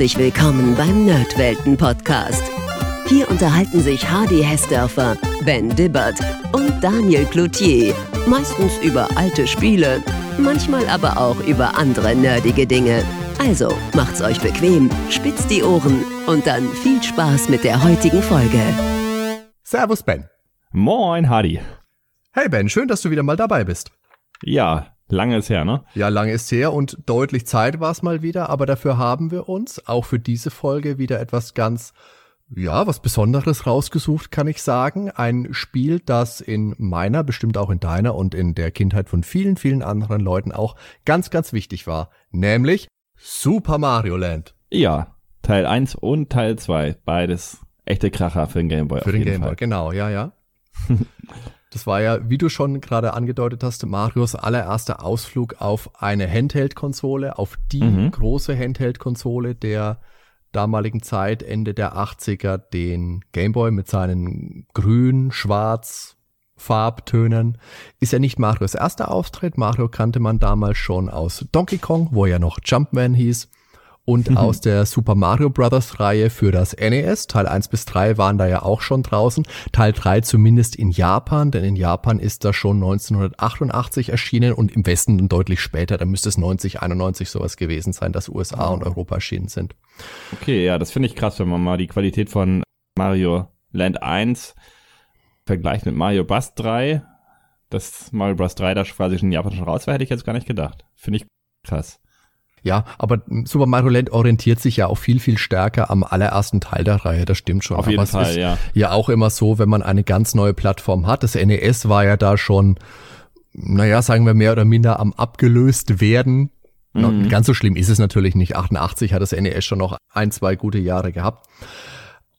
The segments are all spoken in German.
Herzlich willkommen beim Nerdwelten Podcast. Hier unterhalten sich Hardy Hessdörfer, Ben Dibbert und Daniel Cloutier. Meistens über alte Spiele, manchmal aber auch über andere nerdige Dinge. Also macht's euch bequem, spitzt die Ohren und dann viel Spaß mit der heutigen Folge. Servus Ben. Moin, Hardy. Hey Ben, schön, dass du wieder mal dabei bist. Ja, lange ist her, ne? Ja, lange ist her und deutlich Zeit war es mal wieder, aber dafür haben wir uns auch für diese Folge wieder etwas ganz, ja, was Besonderes rausgesucht, kann ich sagen. Ein Spiel, das in meiner, bestimmt auch in deiner und in der Kindheit von vielen, vielen anderen Leuten auch ganz, ganz wichtig war. Nämlich Super Mario Land. Ja, Teil 1 und Teil 2, beides echte Kracher für den Gameboy. Für den Gameboy, genau, ja, ja. Das war ja, wie du schon gerade angedeutet hast, Marios allererster Ausflug auf eine Handheld-Konsole, auf die mhm. große Handheld-Konsole der damaligen Zeit, Ende der 80er, den Gameboy mit seinen grün, schwarz, Farbtönen. Ist ja nicht Marios erster Auftritt. Mario kannte man damals schon aus Donkey Kong, wo er noch Jumpman hieß und mhm. aus der Super Mario Bros. Reihe für das NES. Teil 1 bis 3 waren da ja auch schon draußen. Teil 3 zumindest in Japan, denn in Japan ist das schon 1988 erschienen und im Westen dann deutlich später. Da müsste es 90, 91 sowas gewesen sein, dass USA und Europa erschienen sind. Okay, ja, das finde ich krass, wenn man mal die Qualität von Mario Land 1 vergleicht mit Mario Bros. 3. Dass Mario Bros. 3 da quasi schon in Japan schon raus war, hätte ich jetzt gar nicht gedacht. Finde ich krass. Ja, aber Super Mario Land orientiert sich ja auch viel, viel stärker am allerersten Teil der Reihe, das stimmt schon. Auf jeden aber Fall, es ist ja. Ja, auch immer so, wenn man eine ganz neue Plattform hat. Das NES war ja da schon, naja, sagen wir mehr oder minder am abgelöst werden. Mhm. Ganz so schlimm ist es natürlich nicht. 88 hat das NES schon noch ein, zwei gute Jahre gehabt.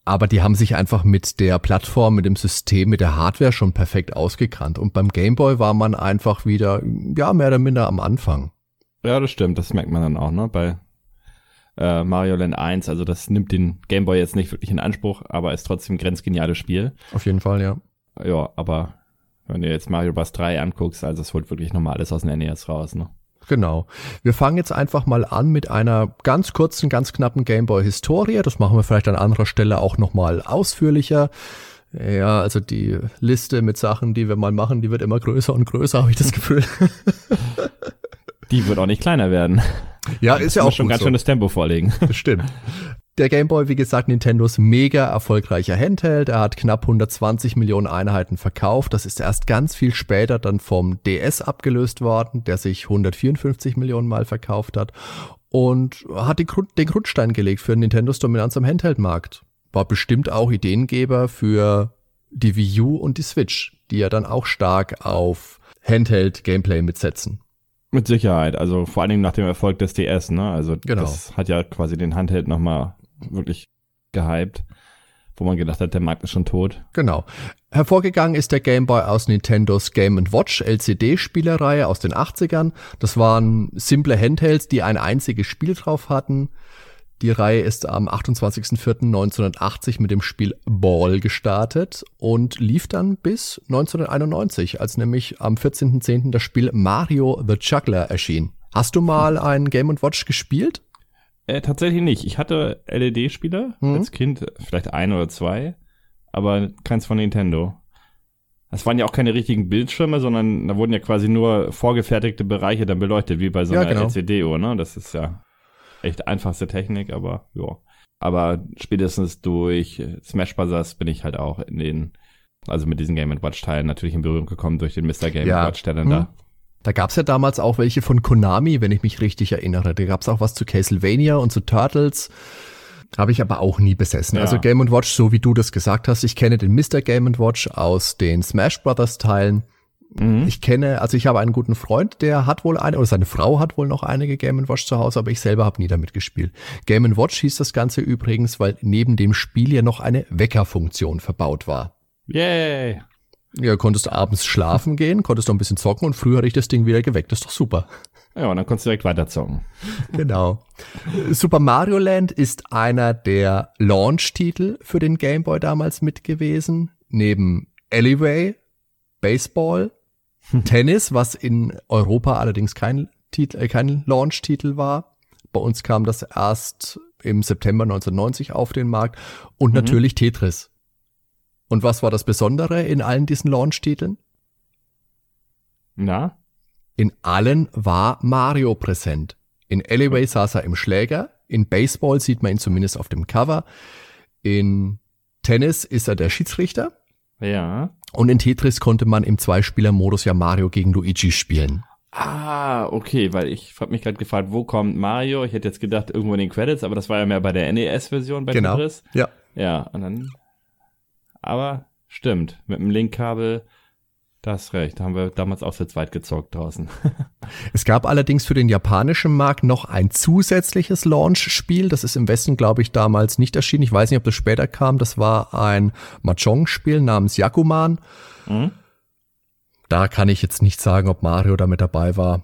Aber die haben sich einfach mit der Plattform, mit dem System, mit der Hardware schon perfekt ausgekannt. Und beim Game Boy war man einfach wieder, ja, mehr oder minder am Anfang. Ja, das stimmt, das merkt man dann auch, ne? Bei äh, Mario Land 1, also das nimmt den Game Boy jetzt nicht wirklich in Anspruch, aber ist trotzdem ein grenzgeniales Spiel. Auf jeden Fall, ja. Ja, aber wenn du jetzt Mario Bros. 3 anguckst, also es holt wirklich nochmal alles aus dem NES raus, ne? Genau. Wir fangen jetzt einfach mal an mit einer ganz kurzen, ganz knappen Gameboy-Historie. Das machen wir vielleicht an anderer Stelle auch nochmal ausführlicher. Ja, also die Liste mit Sachen, die wir mal machen, die wird immer größer und größer, habe ich das Gefühl. Die wird auch nicht kleiner werden. Ja, ist ja auch schon ganz so. schönes Tempo vorlegen. Stimmt. Der Game Boy, wie gesagt, Nintendos mega erfolgreicher Handheld. Er hat knapp 120 Millionen Einheiten verkauft. Das ist erst ganz viel später dann vom DS abgelöst worden, der sich 154 Millionen Mal verkauft hat und hat die, den Grundstein gelegt für Nintendos Dominanz am Handheld-Markt. War bestimmt auch Ideengeber für die Wii U und die Switch, die ja dann auch stark auf Handheld-Gameplay mitsetzen. Mit Sicherheit, also vor allen Dingen nach dem Erfolg des DS, ne? Also genau. das hat ja quasi den Handheld nochmal wirklich gehypt, wo man gedacht hat, der Markt ist schon tot. Genau. Hervorgegangen ist der Game Boy aus Nintendos Game Watch LCD-Spielerreihe aus den 80ern. Das waren simple Handhelds, die ein einziges Spiel drauf hatten. Die Reihe ist am 28.04.1980 mit dem Spiel Ball gestartet und lief dann bis 1991, als nämlich am 14.10. das Spiel Mario the Juggler erschien. Hast du mal ein Game Watch gespielt? Äh, tatsächlich nicht. Ich hatte LED-Spieler hm. als Kind, vielleicht ein oder zwei, aber keins von Nintendo. Das waren ja auch keine richtigen Bildschirme, sondern da wurden ja quasi nur vorgefertigte Bereiche dann beleuchtet, wie bei so einer ja, genau. LCD-Uhr, ne? Das ist ja echt einfachste Technik, aber ja. Aber spätestens durch Smash Bros. bin ich halt auch in den, also mit diesen Game Watch Teilen natürlich in Berührung gekommen durch den Mr. Game ja. Watch, der dann hm. da da gab's ja damals auch welche von Konami, wenn ich mich richtig erinnere. Da gab's auch was zu Castlevania und zu Turtles. Habe ich aber auch nie besessen. Ja. Also Game Watch, so wie du das gesagt hast, ich kenne den Mr. Game Watch aus den Smash Brothers Teilen. Mhm. Ich kenne, also ich habe einen guten Freund, der hat wohl eine, oder seine Frau hat wohl noch einige Game Watch zu Hause, aber ich selber habe nie damit gespielt. Game Watch hieß das Ganze übrigens, weil neben dem Spiel ja noch eine Weckerfunktion verbaut war. Yay! Ja, konntest abends schlafen gehen, konntest noch ein bisschen zocken und früher hatte ich das Ding wieder geweckt. Das ist doch super. Ja, und dann konntest du direkt weiter zocken. Genau. Super Mario Land ist einer der Launch-Titel für den Game Boy damals mit gewesen. Neben Alleyway, Baseball, Tennis, was in Europa allerdings kein, Titel, äh, kein Launch-Titel war. Bei uns kam das erst im September 1990 auf den Markt und mhm. natürlich Tetris. Und was war das Besondere in allen diesen Launch-Titeln? Na? In allen war Mario präsent. In Alleyway saß er im Schläger, in Baseball sieht man ihn zumindest auf dem Cover, in Tennis ist er der Schiedsrichter. Ja. Und in Tetris konnte man im Zweispieler-Modus ja Mario gegen Luigi spielen. Ah, okay, weil ich habe mich gerade gefragt, wo kommt Mario? Ich hätte jetzt gedacht, irgendwo in den Credits, aber das war ja mehr bei der NES-Version bei genau. Tetris. Ja. Ja, und dann. Aber stimmt, mit dem Linkkabel da hast recht, da haben wir damals auch zu zweit gezockt draußen. es gab allerdings für den japanischen Markt noch ein zusätzliches Launch-Spiel. Das ist im Westen, glaube ich, damals nicht erschienen. Ich weiß nicht, ob das später kam. Das war ein Mahjong-Spiel namens Yakuman. Mhm. Da kann ich jetzt nicht sagen, ob Mario damit dabei war.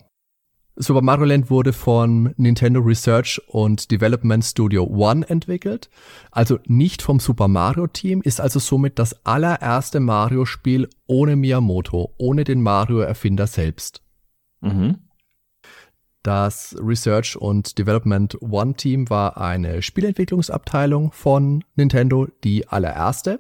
Super Mario Land wurde von Nintendo Research und Development Studio One entwickelt, also nicht vom Super Mario Team, ist also somit das allererste Mario-Spiel ohne Miyamoto, ohne den Mario-Erfinder selbst. Mhm. Das Research und Development One Team war eine Spielentwicklungsabteilung von Nintendo, die allererste,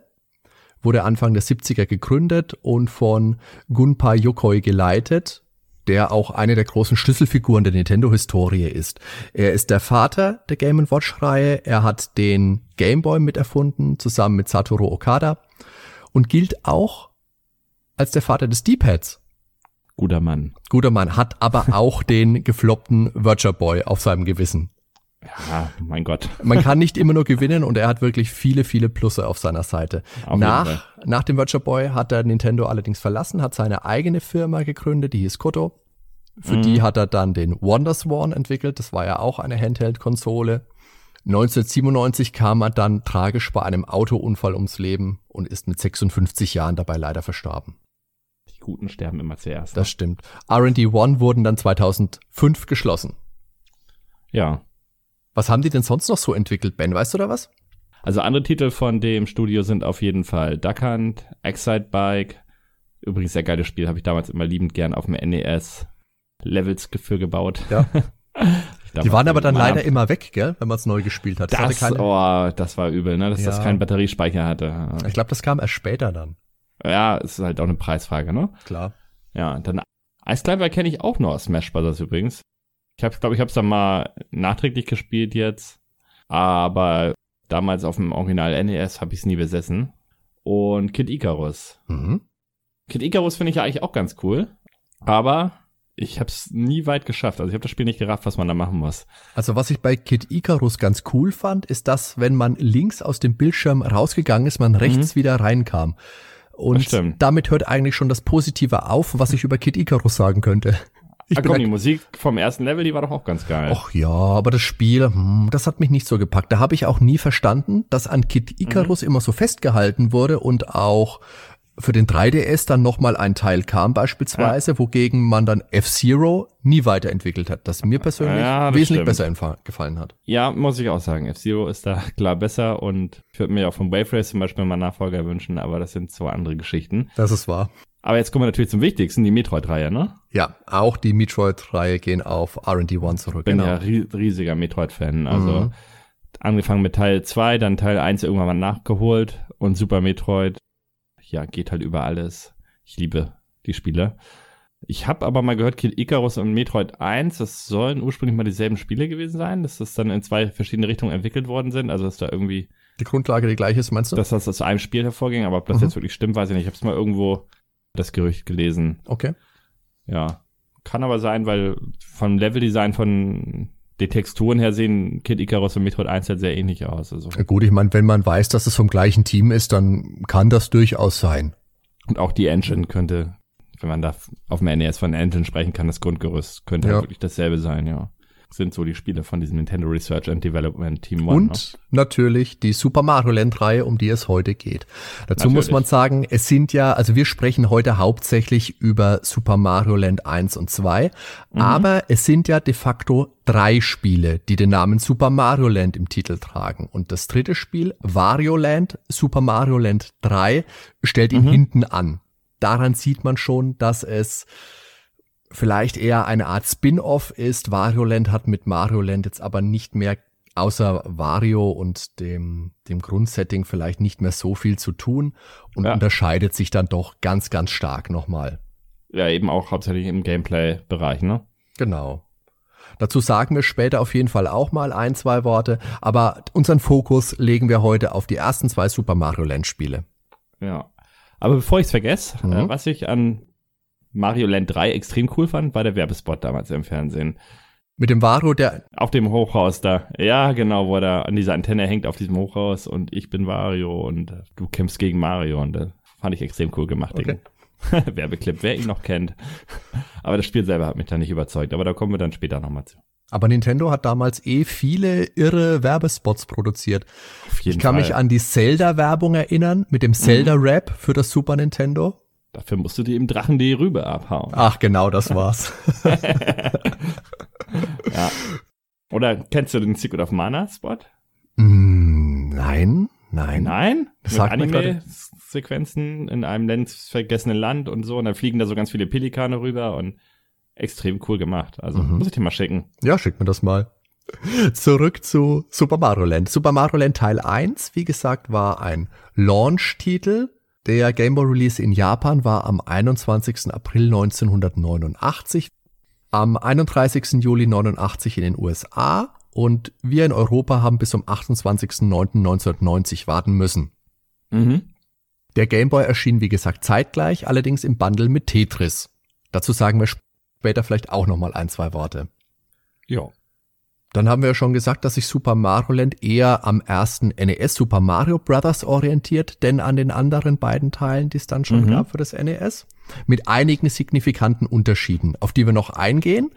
wurde Anfang der 70er gegründet und von Gunpei Yokoi geleitet der auch eine der großen Schlüsselfiguren der Nintendo-Historie ist. Er ist der Vater der Game Watch-Reihe. Er hat den Game Boy miterfunden, zusammen mit Satoru Okada und gilt auch als der Vater des D-Pads. Guter Mann. Guter Mann, hat aber auch den gefloppten Virtual Boy auf seinem Gewissen. Ja, mein Gott. Man kann nicht immer nur gewinnen und er hat wirklich viele, viele Plusse auf seiner Seite. Auf nach, nach dem Virtual Boy hat er Nintendo allerdings verlassen, hat seine eigene Firma gegründet, die hieß Koto. Für mhm. die hat er dann den Wonderswan entwickelt. Das war ja auch eine Handheld-Konsole. 1997 kam er dann tragisch bei einem Autounfall ums Leben und ist mit 56 Jahren dabei leider verstorben. Die Guten sterben immer zuerst. Das ne? stimmt. R&D One wurden dann 2005 geschlossen. Ja, was haben die denn sonst noch so entwickelt, Ben? Weißt du da was? Also andere Titel von dem Studio sind auf jeden Fall Duck Hunt, Excite Bike. Übrigens sehr geiles Spiel, habe ich damals immer liebend gern auf dem NES Levels für gebaut. Ja. die waren aber dann leider immer weg, gell, wenn man es neu gespielt hat. Das, das oh, das war übel, ne, dass ja. das keinen Batteriespeicher hatte. Ich glaube, das kam erst später dann. Ja, es ist halt auch eine Preisfrage, ne? Klar. Ja, dann Ice Climber kenne ich auch noch aus Smash Bros. übrigens. Ich glaube ich, habe es dann mal nachträglich gespielt jetzt, aber damals auf dem Original NES habe ich es nie besessen. Und Kid Icarus. Mhm. Kid Icarus finde ich ja eigentlich auch ganz cool, aber ich habe es nie weit geschafft. Also ich habe das Spiel nicht gerafft, was man da machen muss. Also was ich bei Kid Icarus ganz cool fand, ist, dass wenn man links aus dem Bildschirm rausgegangen ist, man rechts mhm. wieder reinkam. Und damit hört eigentlich schon das Positive auf, was ich über Kid Icarus sagen könnte. Ich ah, komm, die Musik vom ersten Level, die war doch auch ganz geil. Ach ja, aber das Spiel, hm, das hat mich nicht so gepackt. Da habe ich auch nie verstanden, dass an Kid Icarus mhm. immer so festgehalten wurde und auch für den 3DS dann nochmal ein Teil kam beispielsweise, ja. wogegen man dann F-Zero nie weiterentwickelt hat, das mir persönlich ja, das wesentlich stimmt. besser gefallen hat. Ja, muss ich auch sagen. F-Zero ist da klar besser und ich würde mir auch vom Wave Race zum Beispiel mal Nachfolger wünschen, aber das sind zwei andere Geschichten. Das ist wahr. Aber jetzt kommen wir natürlich zum Wichtigsten, die Metroid-Reihe, ne? Ja, auch die Metroid-Reihe gehen auf R&D 1 zurück. Ich bin genau. ja riesiger Metroid-Fan. Also mhm. angefangen mit Teil 2, dann Teil 1 irgendwann mal nachgeholt und Super Metroid. Ja, geht halt über alles. Ich liebe die Spiele. Ich habe aber mal gehört, Kid Icarus und Metroid 1, das sollen ursprünglich mal dieselben Spiele gewesen sein, dass das dann in zwei verschiedene Richtungen entwickelt worden sind. Also dass da irgendwie die Grundlage die gleiche ist, meinst du? Dass das aus einem Spiel hervorging, aber ob das mhm. jetzt wirklich stimmt, weiß ich nicht. Ich habe es mal irgendwo das Gerücht gelesen. Okay. Ja. Kann aber sein, weil vom Leveldesign von den Texturen her sehen Kid Icarus und Metroid 1 halt sehr ähnlich aus. Also. Ja, gut, ich meine, wenn man weiß, dass es vom gleichen Team ist, dann kann das durchaus sein. Und auch die Engine könnte, wenn man da auf dem NES von Engine sprechen kann, das Grundgerüst könnte ja. halt wirklich dasselbe sein, ja sind so die Spiele von diesem Nintendo Research and Development Team One. Und ne? natürlich die Super Mario Land Reihe, um die es heute geht. Dazu natürlich. muss man sagen, es sind ja, also wir sprechen heute hauptsächlich über Super Mario Land 1 und 2, mhm. aber es sind ja de facto drei Spiele, die den Namen Super Mario Land im Titel tragen. Und das dritte Spiel, Wario Land, Super Mario Land 3, stellt ihn mhm. hinten an. Daran sieht man schon, dass es vielleicht eher eine Art Spin-off ist. Wario Land hat mit Mario Land jetzt aber nicht mehr außer Wario und dem, dem Grundsetting vielleicht nicht mehr so viel zu tun und ja. unterscheidet sich dann doch ganz, ganz stark nochmal. Ja, eben auch hauptsächlich im Gameplay-Bereich, ne? Genau. Dazu sagen wir später auf jeden Fall auch mal ein, zwei Worte, aber unseren Fokus legen wir heute auf die ersten zwei Super Mario Land Spiele. Ja. Aber bevor ich es vergesse, mhm. äh, was ich an Mario Land 3 extrem cool fand, war der Werbespot damals im Fernsehen. Mit dem Varo, der. Auf dem Hochhaus da. Ja, genau, wo er an dieser Antenne hängt auf diesem Hochhaus und ich bin Wario und du kämpfst gegen Mario und das fand ich extrem cool gemacht. Okay. Werbeclip, wer ihn noch kennt. Aber das Spiel selber hat mich da nicht überzeugt, aber da kommen wir dann später nochmal zu. Aber Nintendo hat damals eh viele irre Werbespots produziert. Auf jeden ich kann Fall. mich an die Zelda-Werbung erinnern mit dem Zelda-Rap für das Super Nintendo. Dafür musst du dir im Drachen die Rübe abhauen. Ach, genau, das war's. ja. Oder kennst du den Secret of Mana Spot? Mm, nein, nein. Nein? Das sagt Anime-Sequenzen in einem ländvergessenen Land und so und dann fliegen da so ganz viele Pelikane rüber und extrem cool gemacht. Also mhm. muss ich dir mal schicken. Ja, schick mir das mal. Zurück zu Super Mario Land. Super Mario Land Teil 1, wie gesagt, war ein Launch-Titel. Der Game Boy Release in Japan war am 21. April 1989 am 31. Juli 89 in den USA und wir in Europa haben bis zum 28.09.1990 warten müssen. Mhm. Der Game Boy erschien wie gesagt zeitgleich, allerdings im Bundle mit Tetris. Dazu sagen wir später vielleicht auch noch mal ein, zwei Worte. Ja. Dann haben wir ja schon gesagt, dass sich Super Mario Land eher am ersten NES Super Mario Bros. orientiert, denn an den anderen beiden Teilen, die es dann schon mhm. gab für das NES. Mit einigen signifikanten Unterschieden, auf die wir noch eingehen.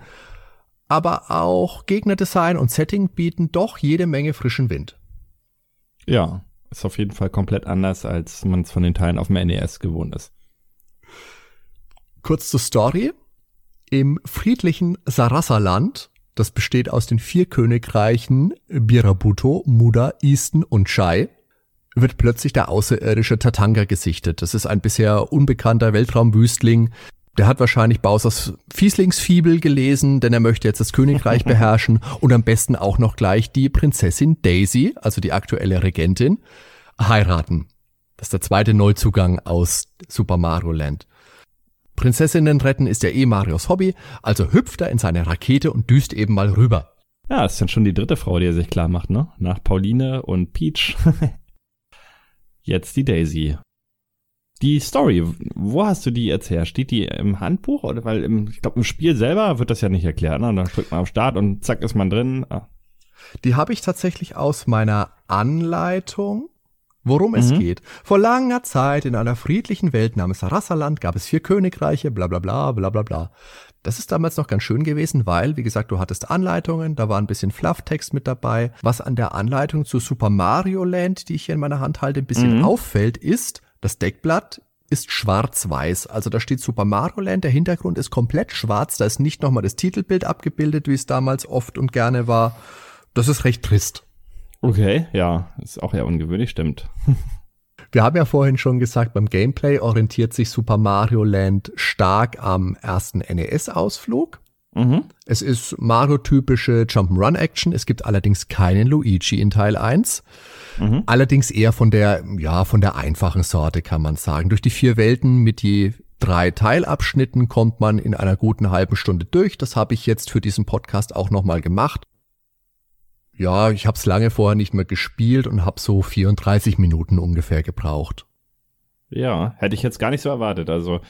Aber auch Gegnerdesign und Setting bieten doch jede Menge frischen Wind. Ja, ist auf jeden Fall komplett anders, als man es von den Teilen auf dem NES gewohnt ist. Kurz zur Story. Im friedlichen Sarasa-Land das besteht aus den vier Königreichen Birabuto, Muda, Easton und Shai. Wird plötzlich der außerirdische Tatanga gesichtet. Das ist ein bisher unbekannter Weltraumwüstling. Der hat wahrscheinlich Bowsers Fieslingsfibel gelesen, denn er möchte jetzt das Königreich beherrschen und am besten auch noch gleich die Prinzessin Daisy, also die aktuelle Regentin, heiraten. Das ist der zweite Neuzugang aus Super Mario Land. Prinzessinnen retten ist ja eh Marios Hobby, also hüpft er in seine Rakete und düst eben mal rüber. Ja, das ist dann schon die dritte Frau, die er sich klar macht, ne? Nach Pauline und Peach. Jetzt die Daisy. Die Story, wo hast du die erzählt? Steht die im Handbuch? Oder weil im, ich glaube, im Spiel selber wird das ja nicht erklärt, ne? Da drückt man auf Start und zack ist man drin. Ah. Die habe ich tatsächlich aus meiner Anleitung Worum mhm. es geht. Vor langer Zeit in einer friedlichen Welt namens Rassaland gab es vier Königreiche, bla bla bla bla bla bla. Das ist damals noch ganz schön gewesen, weil, wie gesagt, du hattest Anleitungen, da war ein bisschen Flufftext mit dabei. Was an der Anleitung zu Super Mario Land, die ich hier in meiner Hand halte, ein bisschen mhm. auffällt, ist, das Deckblatt ist schwarz-weiß. Also da steht Super Mario Land, der Hintergrund ist komplett schwarz, da ist nicht nochmal das Titelbild abgebildet, wie es damals oft und gerne war. Das ist recht trist. Okay, ja, ist auch eher ungewöhnlich, stimmt. Wir haben ja vorhin schon gesagt, beim Gameplay orientiert sich Super Mario Land stark am ersten NES-Ausflug. Mhm. Es ist Mario-typische Jump'n'Run-Action. Es gibt allerdings keinen Luigi in Teil 1. Mhm. Allerdings eher von der, ja, von der einfachen Sorte, kann man sagen. Durch die vier Welten mit je drei Teilabschnitten kommt man in einer guten halben Stunde durch. Das habe ich jetzt für diesen Podcast auch nochmal gemacht. Ja, ich habe es lange vorher nicht mehr gespielt und habe so 34 Minuten ungefähr gebraucht. Ja, hätte ich jetzt gar nicht so erwartet. Also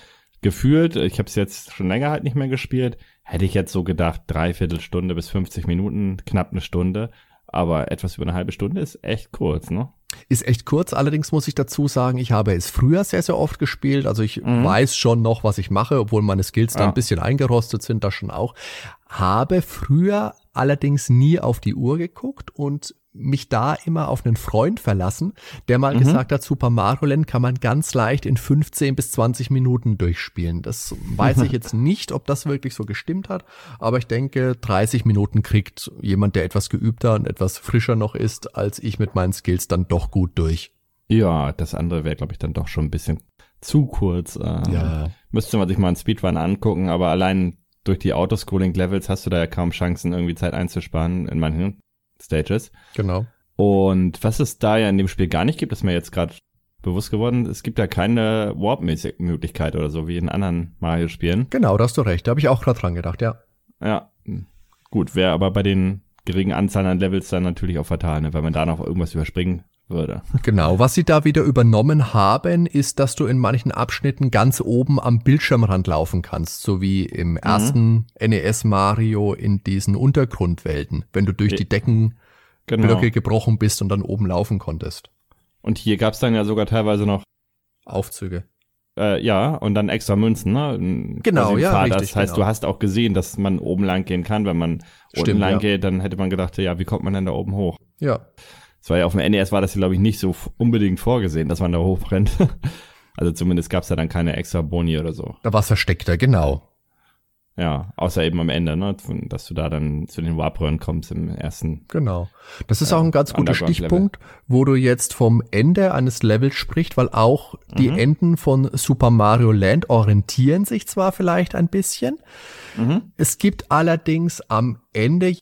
gefühlt, ich habe es jetzt schon länger halt nicht mehr gespielt, hätte ich jetzt so gedacht, dreiviertel Stunde bis 50 Minuten, knapp eine Stunde. Aber etwas über eine halbe Stunde ist echt kurz, ne? Ist echt kurz, allerdings muss ich dazu sagen, ich habe es früher sehr, sehr oft gespielt. Also ich mhm. weiß schon noch, was ich mache, obwohl meine Skills da ein bisschen eingerostet sind, das schon auch. Habe früher allerdings nie auf die Uhr geguckt und mich da immer auf einen Freund verlassen, der mal mhm. gesagt hat, Super Mario Land kann man ganz leicht in 15 bis 20 Minuten durchspielen. Das weiß ich jetzt nicht, ob das wirklich so gestimmt hat, aber ich denke, 30 Minuten kriegt jemand, der etwas geübter und etwas frischer noch ist, als ich mit meinen Skills dann doch gut durch. Ja, das andere wäre, glaube ich, dann doch schon ein bisschen zu kurz. Äh, ja. Müsste man sich mal einen Speedrun angucken, aber allein durch die Autoscrolling-Levels hast du da ja kaum Chancen, irgendwie Zeit einzusparen in manchen Stages. Genau. Und was es da ja in dem Spiel gar nicht gibt, ist mir jetzt gerade bewusst geworden, es gibt ja keine Warp-Möglichkeit oder so wie in anderen Mario-Spielen. Genau, da hast du recht. Da habe ich auch gerade dran gedacht, ja. Ja, gut, wäre aber bei den geringen Anzahlen an Levels dann natürlich auch fatal, ne, weil man da noch irgendwas überspringen würde. Genau, was sie da wieder übernommen haben, ist, dass du in manchen Abschnitten ganz oben am Bildschirmrand laufen kannst, so wie im ersten NES Mario in diesen Untergrundwelten, wenn du durch die Deckenblöcke Genau. gebrochen bist und dann oben laufen konntest. Und hier gab's dann ja sogar teilweise noch, Aufzüge. äh, ja, und dann extra Münzen, ne? Genau, ja, richtig, Das heißt, genau. du hast auch gesehen, dass man oben lang gehen kann. Wenn man unten Stimmt, lang ja. geht, dann hätte man gedacht, ja, wie kommt man denn da oben hoch? Ja, Das war ja auf dem NES war das glaube ich, nicht so unbedingt vorgesehen, dass man da hochrennt. also zumindest gab's da dann keine extra Boni oder so. da war versteckter, genau. Ja, außer eben am Ende, ne? Dass du da dann zu den Warp-Röhren kommst im ersten. Genau. Das ist auch ein ganz guter. Stichpunkt, wo du jetzt vom Ende eines Levels sprichst, weil auch die Mhm. Enden von Super Mario Land orientieren sich zwar vielleicht ein bisschen. Mhm. Es gibt allerdings am Ende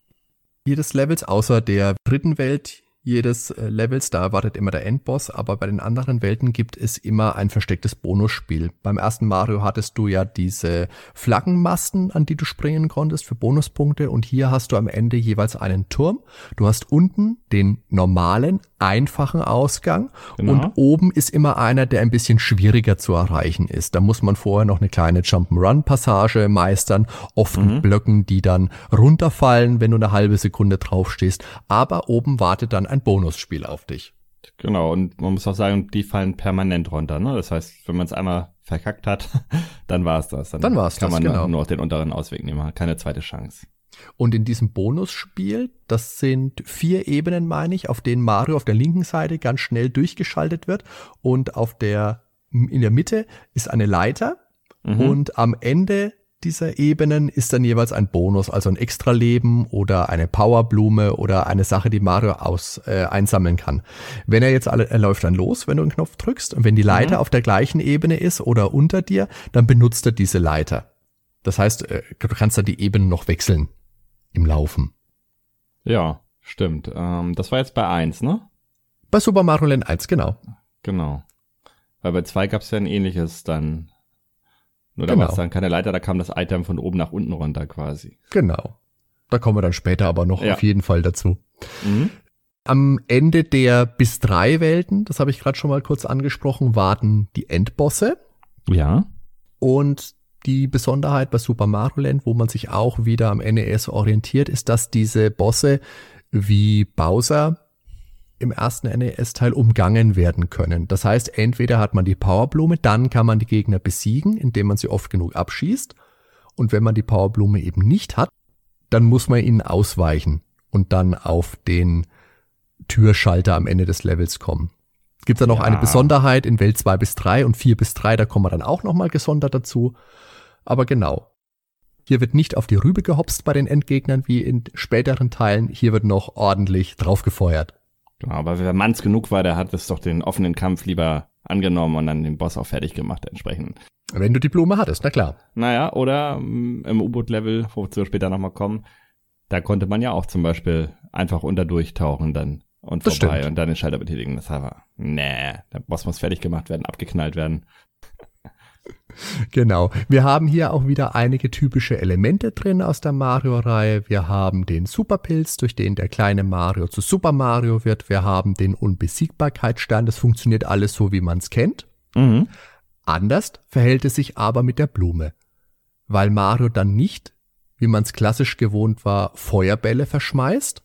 jedes Levels, außer der dritten Welt jedes äh, Levels, da wartet immer der Endboss, aber bei den anderen Welten gibt es immer ein verstecktes Bonusspiel. Beim ersten Mario hattest du ja diese Flaggenmasten, an die du springen konntest für Bonuspunkte und hier hast du am Ende jeweils einen Turm. Du hast unten den normalen, einfachen Ausgang Genau. und oben ist immer einer, der ein bisschen schwieriger zu erreichen ist. Da muss man vorher noch eine kleine Jump'n'Run-Passage meistern, oft mit Blöcken, die dann runterfallen, wenn du eine halbe Sekunde draufstehst. Aber oben wartet dann ein Bonusspiel auf dich. Genau, und man muss auch sagen, die fallen permanent runter. Ne? Das heißt, wenn man es einmal verkackt hat, dann war es das. Dann war's kann das, man genau. nur noch den unteren Ausweg nehmen, hat keine zweite Chance. Und in diesem Bonusspiel, das sind vier Ebenen, meine ich, auf denen Mario auf der linken Seite ganz schnell durchgeschaltet wird und auf der, in der Mitte ist eine Leiter Mhm. und am Ende dieser Ebenen ist dann jeweils ein Bonus, also ein Extra-Leben oder eine Powerblume oder eine Sache, die Mario aus, äh, einsammeln kann. Wenn er jetzt alle, er läuft dann los, wenn du einen Knopf drückst und wenn die Leiter Mhm. auf der gleichen Ebene ist oder unter dir, dann benutzt er diese Leiter. Das heißt, äh, du kannst dann die Ebenen noch wechseln im Laufen. Ja, stimmt. Ähm, das war jetzt bei eins, ne? Bei Super Mario Land 1, genau. Genau. Weil bei zwei gab es ja ein ähnliches dann. Nur da Genau. war es dann keine Leiter, da kam das Item von oben nach unten runter quasi. Genau. Da kommen wir dann später aber noch Ja. auf jeden Fall dazu. Mhm. Am Ende der bis drei Welten, das habe ich gerade schon mal kurz angesprochen, warten die Endbosse. Ja. Und die Besonderheit bei Super Mario Land, wo man sich auch wieder am NES orientiert, ist, dass diese Bosse wie Bowser im ersten NES-Teil umgangen werden können. Das heißt, entweder hat man die Powerblume, dann kann man die Gegner besiegen, indem man sie oft genug abschießt. Und wenn man die Powerblume eben nicht hat, dann muss man ihnen ausweichen und dann auf den Türschalter am Ende des Levels kommen. Es gibt dann noch Ja. eine Besonderheit in Welt 2 bis 3 und 4 bis 3, da kommen wir dann auch nochmal gesondert dazu. Aber genau. Hier wird nicht auf die Rübe gehopst bei den Endgegnern wie in späteren Teilen. Hier wird noch ordentlich drauf gefeuert. Genau, aber wer manns genug war, der hat es doch den offenen Kampf lieber angenommen und dann den Boss auch fertig gemacht entsprechend. Wenn du die Blume hattest, na klar. Naja, oder mm, im U-Boot-Level, wozu wir später nochmal kommen, da konnte man ja auch zum Beispiel einfach unter durchtauchen dann und Das vorbei stimmt. und dann den Schalter betätigen. Das war, nee, der Boss muss fertig gemacht werden, abgeknallt werden. Genau. Wir haben hier auch wieder einige typische Elemente drin aus der Mario-Reihe. Wir haben den Superpilz, durch den der kleine Mario zu Super Mario wird. Wir haben den Unbesiegbarkeitsstern. Das funktioniert alles so, wie man es kennt. Mhm. Anders verhält es sich aber mit der Blume, weil Mario dann nicht, wie man es klassisch gewohnt war, Feuerbälle verschmeißt,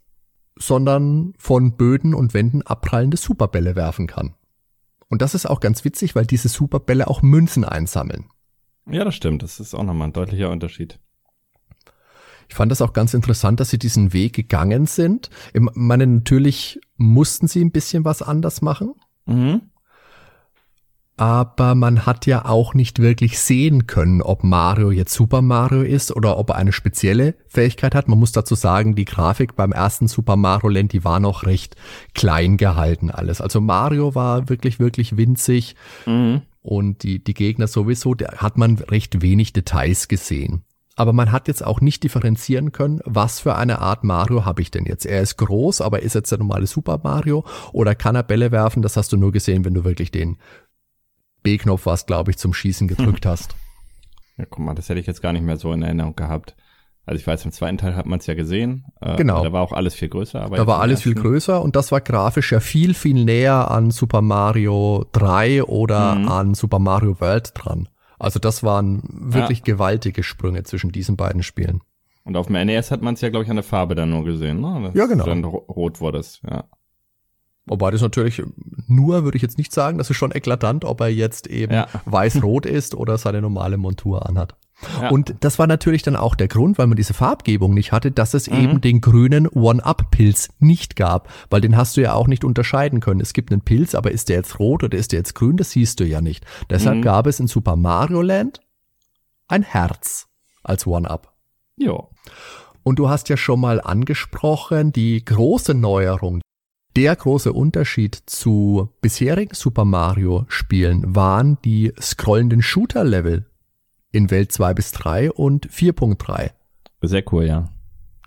sondern von Böden und Wänden abprallende Superbälle werfen kann. Und das ist auch ganz witzig, weil diese Superbälle auch Münzen einsammeln. Ja, das stimmt. Das ist auch nochmal ein deutlicher Unterschied. Ich fand das auch ganz interessant, dass sie diesen Weg gegangen sind. Ich meine, natürlich mussten sie ein bisschen was anders machen, Mhm. Aber man hat ja auch nicht wirklich sehen können, ob Mario jetzt Super Mario ist oder ob er eine spezielle Fähigkeit hat. Man muss dazu sagen, die Grafik beim ersten Super Mario Land, die war noch recht klein gehalten alles. Also Mario war wirklich, wirklich winzig Mhm. und die, die Gegner sowieso, da hat man recht wenig Details gesehen. aber man hat jetzt auch nicht differenzieren können, was für eine Art Mario habe ich denn jetzt. Er ist groß, aber ist jetzt der normale Super Mario oder kann er Bälle werfen? Das hast du nur gesehen, wenn du wirklich den B-Knopf, was glaube ich, zum Schießen gedrückt hast. Ja, guck mal, das hätte ich jetzt gar nicht mehr so in Erinnerung gehabt. Also ich weiß, im zweiten Teil hat man es ja gesehen. Äh, genau. Da war auch alles viel größer. Aber da war alles viel größer und das war grafisch ja viel, viel näher an Super Mario 3 oder mhm. an Super Mario World dran. Also das waren wirklich ja. gewaltige Sprünge zwischen diesen beiden Spielen. Und auf dem NES hat man es ja, glaube ich, an der Farbe dann nur gesehen, ne? Ja, genau. Dann rot wurde es, ja. Wobei das natürlich nur, würde ich jetzt nicht sagen, das ist schon eklatant, ob er jetzt eben ja. weiß-rot ist oder seine normale Montur anhat. Ja. Und das war natürlich dann auch der Grund, weil man diese Farbgebung nicht hatte, dass es mhm. eben den grünen One-Up-Pilz nicht gab, weil den hast du ja auch nicht unterscheiden können. Es gibt einen Pilz, aber ist der jetzt rot oder ist der jetzt grün, das siehst du ja nicht. Deshalb mhm. gab es in Super Mario Land ein Herz als One-Up. Ja. Und du hast ja schon mal angesprochen, die große Neuerung, der große Unterschied zu bisherigen Super Mario Spielen waren die scrollenden Shooter Level in Welt 2 bis 3 und 4.3. Sehr cool, ja.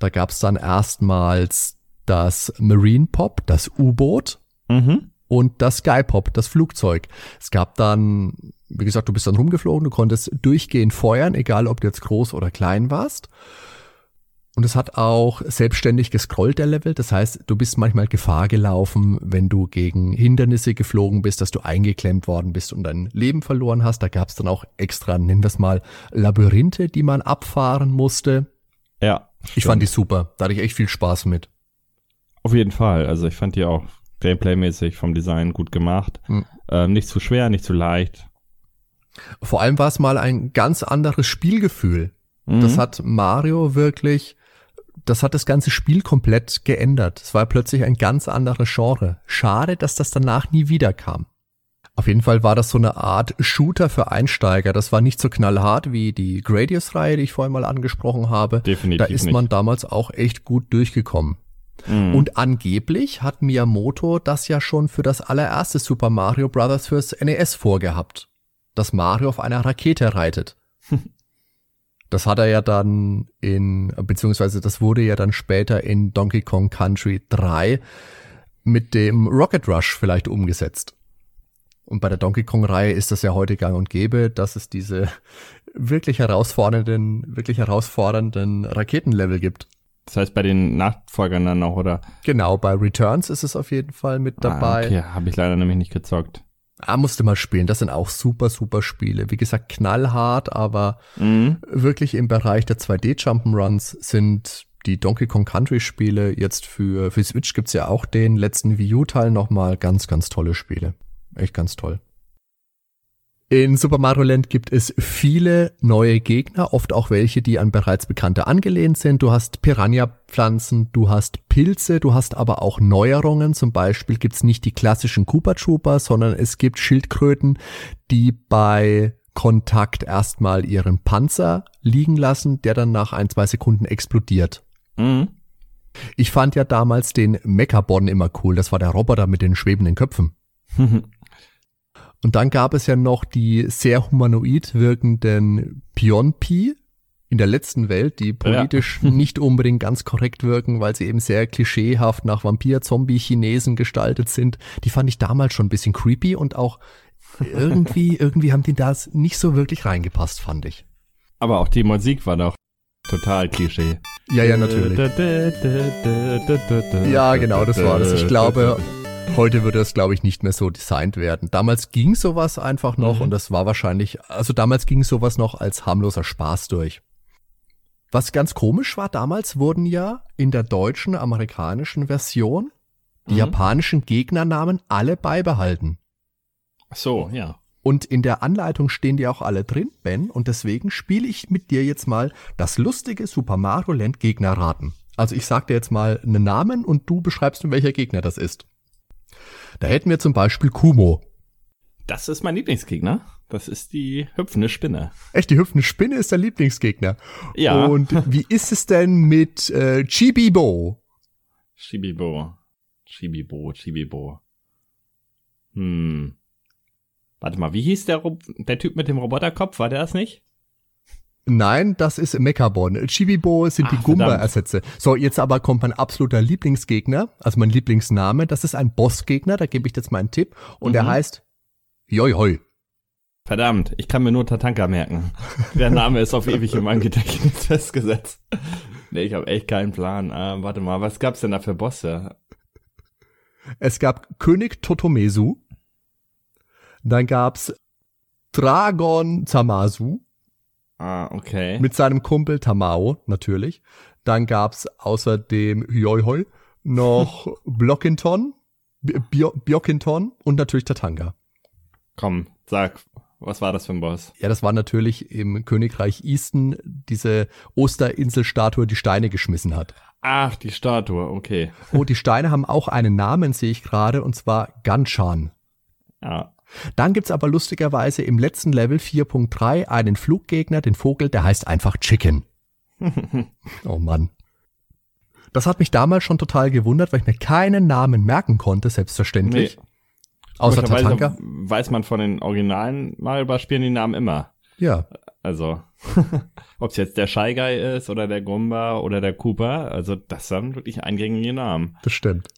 Da gab es dann erstmals das Marine Pop, das U-Boot mhm. und das Sky Pop, das Flugzeug. Es gab dann, wie gesagt, du bist dann rumgeflogen, du konntest durchgehend feuern, egal ob du jetzt groß oder klein warst. Und es hat auch selbstständig gescrollt, der Level. Das heißt, du bist manchmal Gefahr gelaufen, wenn du gegen Hindernisse geflogen bist, dass du eingeklemmt worden bist und dein Leben verloren hast. Da gab es dann auch extra, nennen wir es mal, Labyrinthe, die man abfahren musste. Ja. Ich fand die super. Da hatte ich echt viel Spaß mit. Auf jeden Fall. Also ich fand die auch Gameplay-mäßig vom Design gut gemacht. Hm. Ähm, nicht zu schwer, nicht zu leicht. Vor allem war es mal ein ganz anderes Spielgefühl. Mhm. Das hat Mario wirklich das hat das ganze Spiel komplett geändert. Es war plötzlich ein ganz anderes Genre. Schade, dass das danach nie wieder kam. Auf jeden Fall war das so eine Art Shooter für Einsteiger. Das war nicht so knallhart wie die Gradius-Reihe, die ich vorhin mal angesprochen habe. Definitiv. Da ist nicht. man damals auch echt gut durchgekommen. Mhm. Und angeblich hat Miyamoto das ja schon für das allererste Super Mario Bros. fürs NES vorgehabt. Dass Mario auf einer Rakete reitet. Das hat er ja dann in, beziehungsweise das wurde ja dann später in Donkey Kong Country 3 mit dem Rocket Rush vielleicht umgesetzt. Und bei der Donkey Kong-Reihe ist das ja heute gang und gäbe, dass es diese wirklich herausfordernden, wirklich herausfordernden Raketenlevel gibt. Das heißt bei den Nachfolgern dann auch, oder? Genau, bei Returns ist es auf jeden Fall mit ah, dabei. Ah, okay, habe ich leider nämlich nicht gezockt. Ah, musste mal spielen. Das sind auch super, super Spiele. Wie gesagt, knallhart, aber mhm. wirklich im Bereich der 2D Jump'n'Runs sind die Donkey Kong Country Spiele jetzt für, für Switch gibt's ja auch den letzten Wii U Teil nochmal. Ganz, ganz tolle Spiele. Echt ganz toll. In Super Mario Land gibt es viele neue Gegner, oft auch welche, die an bereits bekannte angelehnt sind. Du hast Piranha-Pflanzen, du hast Pilze, du hast aber auch Neuerungen. Zum Beispiel gibt's nicht die klassischen Koopa Trooper, sondern es gibt Schildkröten, die bei Kontakt erstmal ihren Panzer liegen lassen, der dann nach ein, zwei Sekunden explodiert. Mhm. Ich fand ja damals den Mechabon immer cool. Das war der Roboter mit den schwebenden Köpfen. Und dann gab es ja noch die sehr humanoid wirkenden Pionpi in der letzten Welt, die politisch ja. nicht unbedingt ganz korrekt wirken, weil sie eben sehr klischeehaft nach Vampir, Zombie, Chinesen gestaltet sind. Die fand ich damals schon ein bisschen creepy und auch irgendwie, irgendwie haben die das nicht so wirklich reingepasst, fand ich. Aber auch die Musik war doch total Klischee. Ja, ja, natürlich. Ja, genau, das war das. Ich glaube, Heute würde das, glaube ich, nicht mehr so designt werden. Damals ging sowas einfach noch mhm. und das war wahrscheinlich, also damals ging sowas noch als harmloser Spaß durch. Was ganz komisch war, damals wurden ja in der deutschen, amerikanischen Version die mhm. japanischen Gegnernamen alle beibehalten. So, ja. Und in der Anleitung stehen die auch alle drin, Ben, und deswegen spiele ich mit dir jetzt mal das lustige Super Mario Land Gegnerraten. Also ich sag dir jetzt mal einen Namen und du beschreibst mir, welcher Gegner das ist. Da hätten wir zum Beispiel Kumo. Das ist mein Lieblingsgegner. Das ist die hüpfende Spinne. Echt, die hüpfende Spinne ist der Lieblingsgegner. Ja. Und wie ist es denn mit äh, Chibibo? Chibibo. Chibibo, Chibibo. Hm. Warte mal, wie hieß der, der Typ mit dem Roboterkopf? War der das nicht? Nein, das ist Mechabon. Chibibo sind die Ach, Gumba-Ersätze. So, jetzt aber kommt mein absoluter Lieblingsgegner, also mein Lieblingsname. Das ist ein Bossgegner, da gebe ich jetzt mal einen Tipp. Und der Mhm. heißt Joi Hoi. Verdammt, ich kann mir nur Tatanka merken. Der Name ist auf ewig in meinem Gedächtnis festgesetzt. Nee, ich habe echt keinen Plan. Ah, warte mal, was gab's denn da für Bosse? Es gab König Totomesu. Dann gab's Dragon Zamasu Ah, okay. mit seinem Kumpel Tamao natürlich. Dann gab's außerdem Joi Hoi noch Blockinton, Biokinton und natürlich Tatanga. Komm, sag, was war das für ein Boss? Ja, das war natürlich im Königreich Easton diese Osterinselstatue, die Steine geschmissen hat. Ach, die Statue, okay. Oh, die Steine haben auch einen Namen, sehe ich gerade, und zwar Ganshan. Ja. Dann gibt's aber lustigerweise im letzten Level 4.3 einen Fluggegner, den Vogel, der heißt einfach Chicken. Oh Mann. Das hat mich damals schon total gewundert, weil ich mir keinen Namen merken konnte, selbstverständlich. Außer Komischerweise Tatanka. Weiß man von den originalen Mario Bros. Spielen die Namen immer. Ja, Also, ob es jetzt der Shy Guy ist oder der Gumba oder der Cooper, also das sind wirklich eingängige Namen. das stimmt.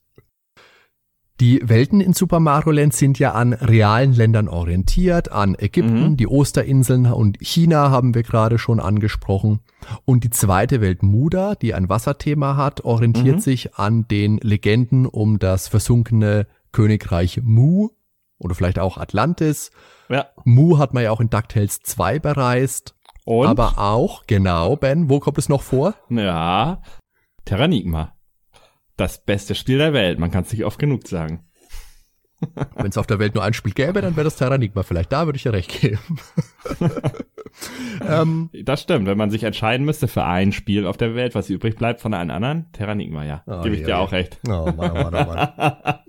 Die Welten in Super Mario Land sind ja an realen Ländern orientiert, an Ägypten, Mhm. die Osterinseln und China haben wir gerade schon angesprochen. Und die zweite Welt Muda, die ein Wasserthema hat, orientiert Mhm. sich an den Legenden um das versunkene Königreich Mu oder vielleicht auch Atlantis. Ja. Mu hat man ja auch in DuckTales 2 bereist. Und? Aber auch, genau, Ben, wo kommt es noch vor? ja, Terranigma. Das beste Spiel der Welt, man kann es nicht oft genug sagen. Wenn es auf der Welt nur ein Spiel gäbe, dann wäre das Terranigma vielleicht. Da würde ich ja recht geben. ähm, Das stimmt, wenn man sich entscheiden müsste für ein Spiel auf der Welt, was übrig bleibt von allen anderen, Terranigma, ja. Oh, Gebe ich dir auch recht. oh Mann, oh Mann, oh Mann.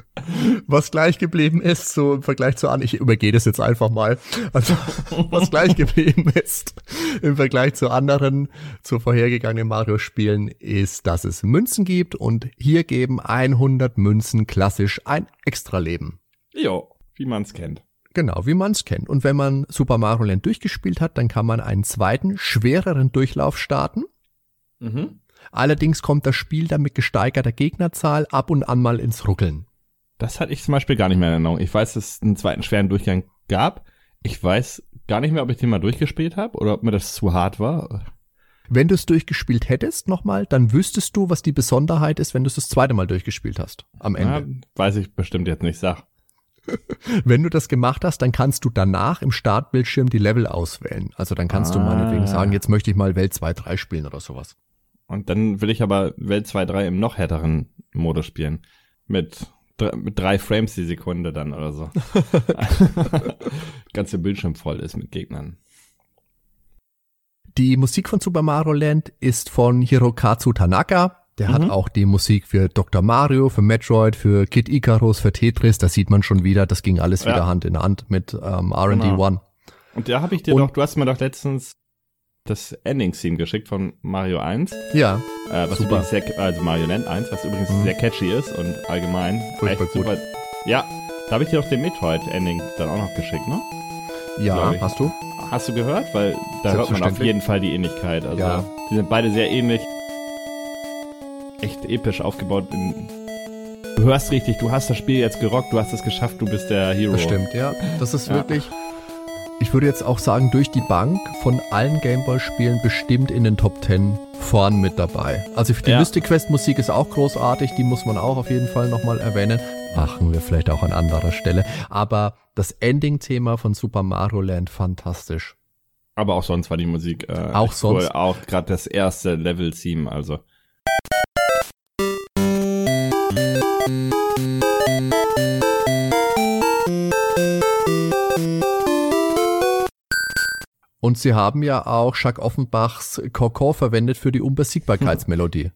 Was gleich geblieben ist, so im Vergleich zu anderen, ich übergehe das jetzt einfach mal. Also, was gleich geblieben ist im Vergleich zu anderen, zu vorhergegangenen Mario-Spielen, ist, dass es Münzen gibt und hier geben 100 Münzen klassisch ein Extra-Leben. Jo, wie man es kennt. Genau, wie man es kennt. Und wenn man Super Mario Land durchgespielt hat, dann kann man einen zweiten, schwereren Durchlauf starten. Mhm. Allerdings kommt das Spiel dann mit gesteigerter Gegnerzahl ab und an mal ins Ruckeln. Das hatte ich zum Beispiel gar nicht mehr in Erinnerung. Ich weiß, dass es einen zweiten schweren Durchgang gab. Ich weiß gar nicht mehr, ob ich den mal durchgespielt habe oder ob mir das zu hart war. Wenn du es durchgespielt hättest nochmal, dann wüsstest du, was die Besonderheit ist, wenn du es das zweite Mal durchgespielt hast. Am Ende. Ja, weiß ich bestimmt jetzt nicht. Sag. Wenn du das gemacht hast, dann kannst du danach im Startbildschirm die Level auswählen. Also dann kannst du Ah. meinetwegen sagen, jetzt möchte ich mal Welt 2, 3 spielen oder sowas. Und dann will ich aber Welt 2, 3 im noch härteren Modus spielen. Mit, mit drei Frames die Sekunde dann oder so. Ganze Bildschirm voll ist mit Gegnern. Die Musik von Super Mario Land ist von Hirokazu Tanaka. Der hat Mhm. auch die Musik für Dr. Mario, für Metroid, für Kid Icarus, für Tetris. Da sieht man schon wieder, das ging alles Ja. wieder Hand in Hand mit ähm, R&D Genau. One. Und da habe ich dir Und- doch, du hast mir doch letztens das Ending-Theme geschickt von Mario 1. Ja, Äh, was Super. sehr, also Mario Land 1, was übrigens Mhm. sehr catchy ist und allgemein Furchtbar echt gut. super. Ja, da habe ich dir auch den Metroid-Ending dann auch noch geschickt, ne? ja, hast du? Hast du gehört? Weil da hört man auf jeden Fall die Ähnlichkeit. Also Ja. die sind beide sehr ähnlich. Echt episch aufgebaut. In, du hörst richtig, du hast das Spiel jetzt gerockt, du hast es geschafft, du bist der Hero. Das stimmt, ja. Das ist Ja. wirklich, ich würde jetzt auch sagen, durch die Bank von allen Gameboy-Spielen bestimmt in den Top 10 vorn mit dabei. Also die Ja. Mystic Quest Musik ist auch großartig, die muss man auch auf jeden Fall nochmal erwähnen. Machen wir vielleicht auch an anderer Stelle. Aber das Ending-Thema von Super Mario Land fantastisch. Aber auch sonst war die Musik äh, Auch echt cool. sonst. Auch gerade das erste Level-Theme, also. Und sie haben ja auch Jacques Offenbachs Kokor verwendet für die Unbesiegbarkeitsmelodie.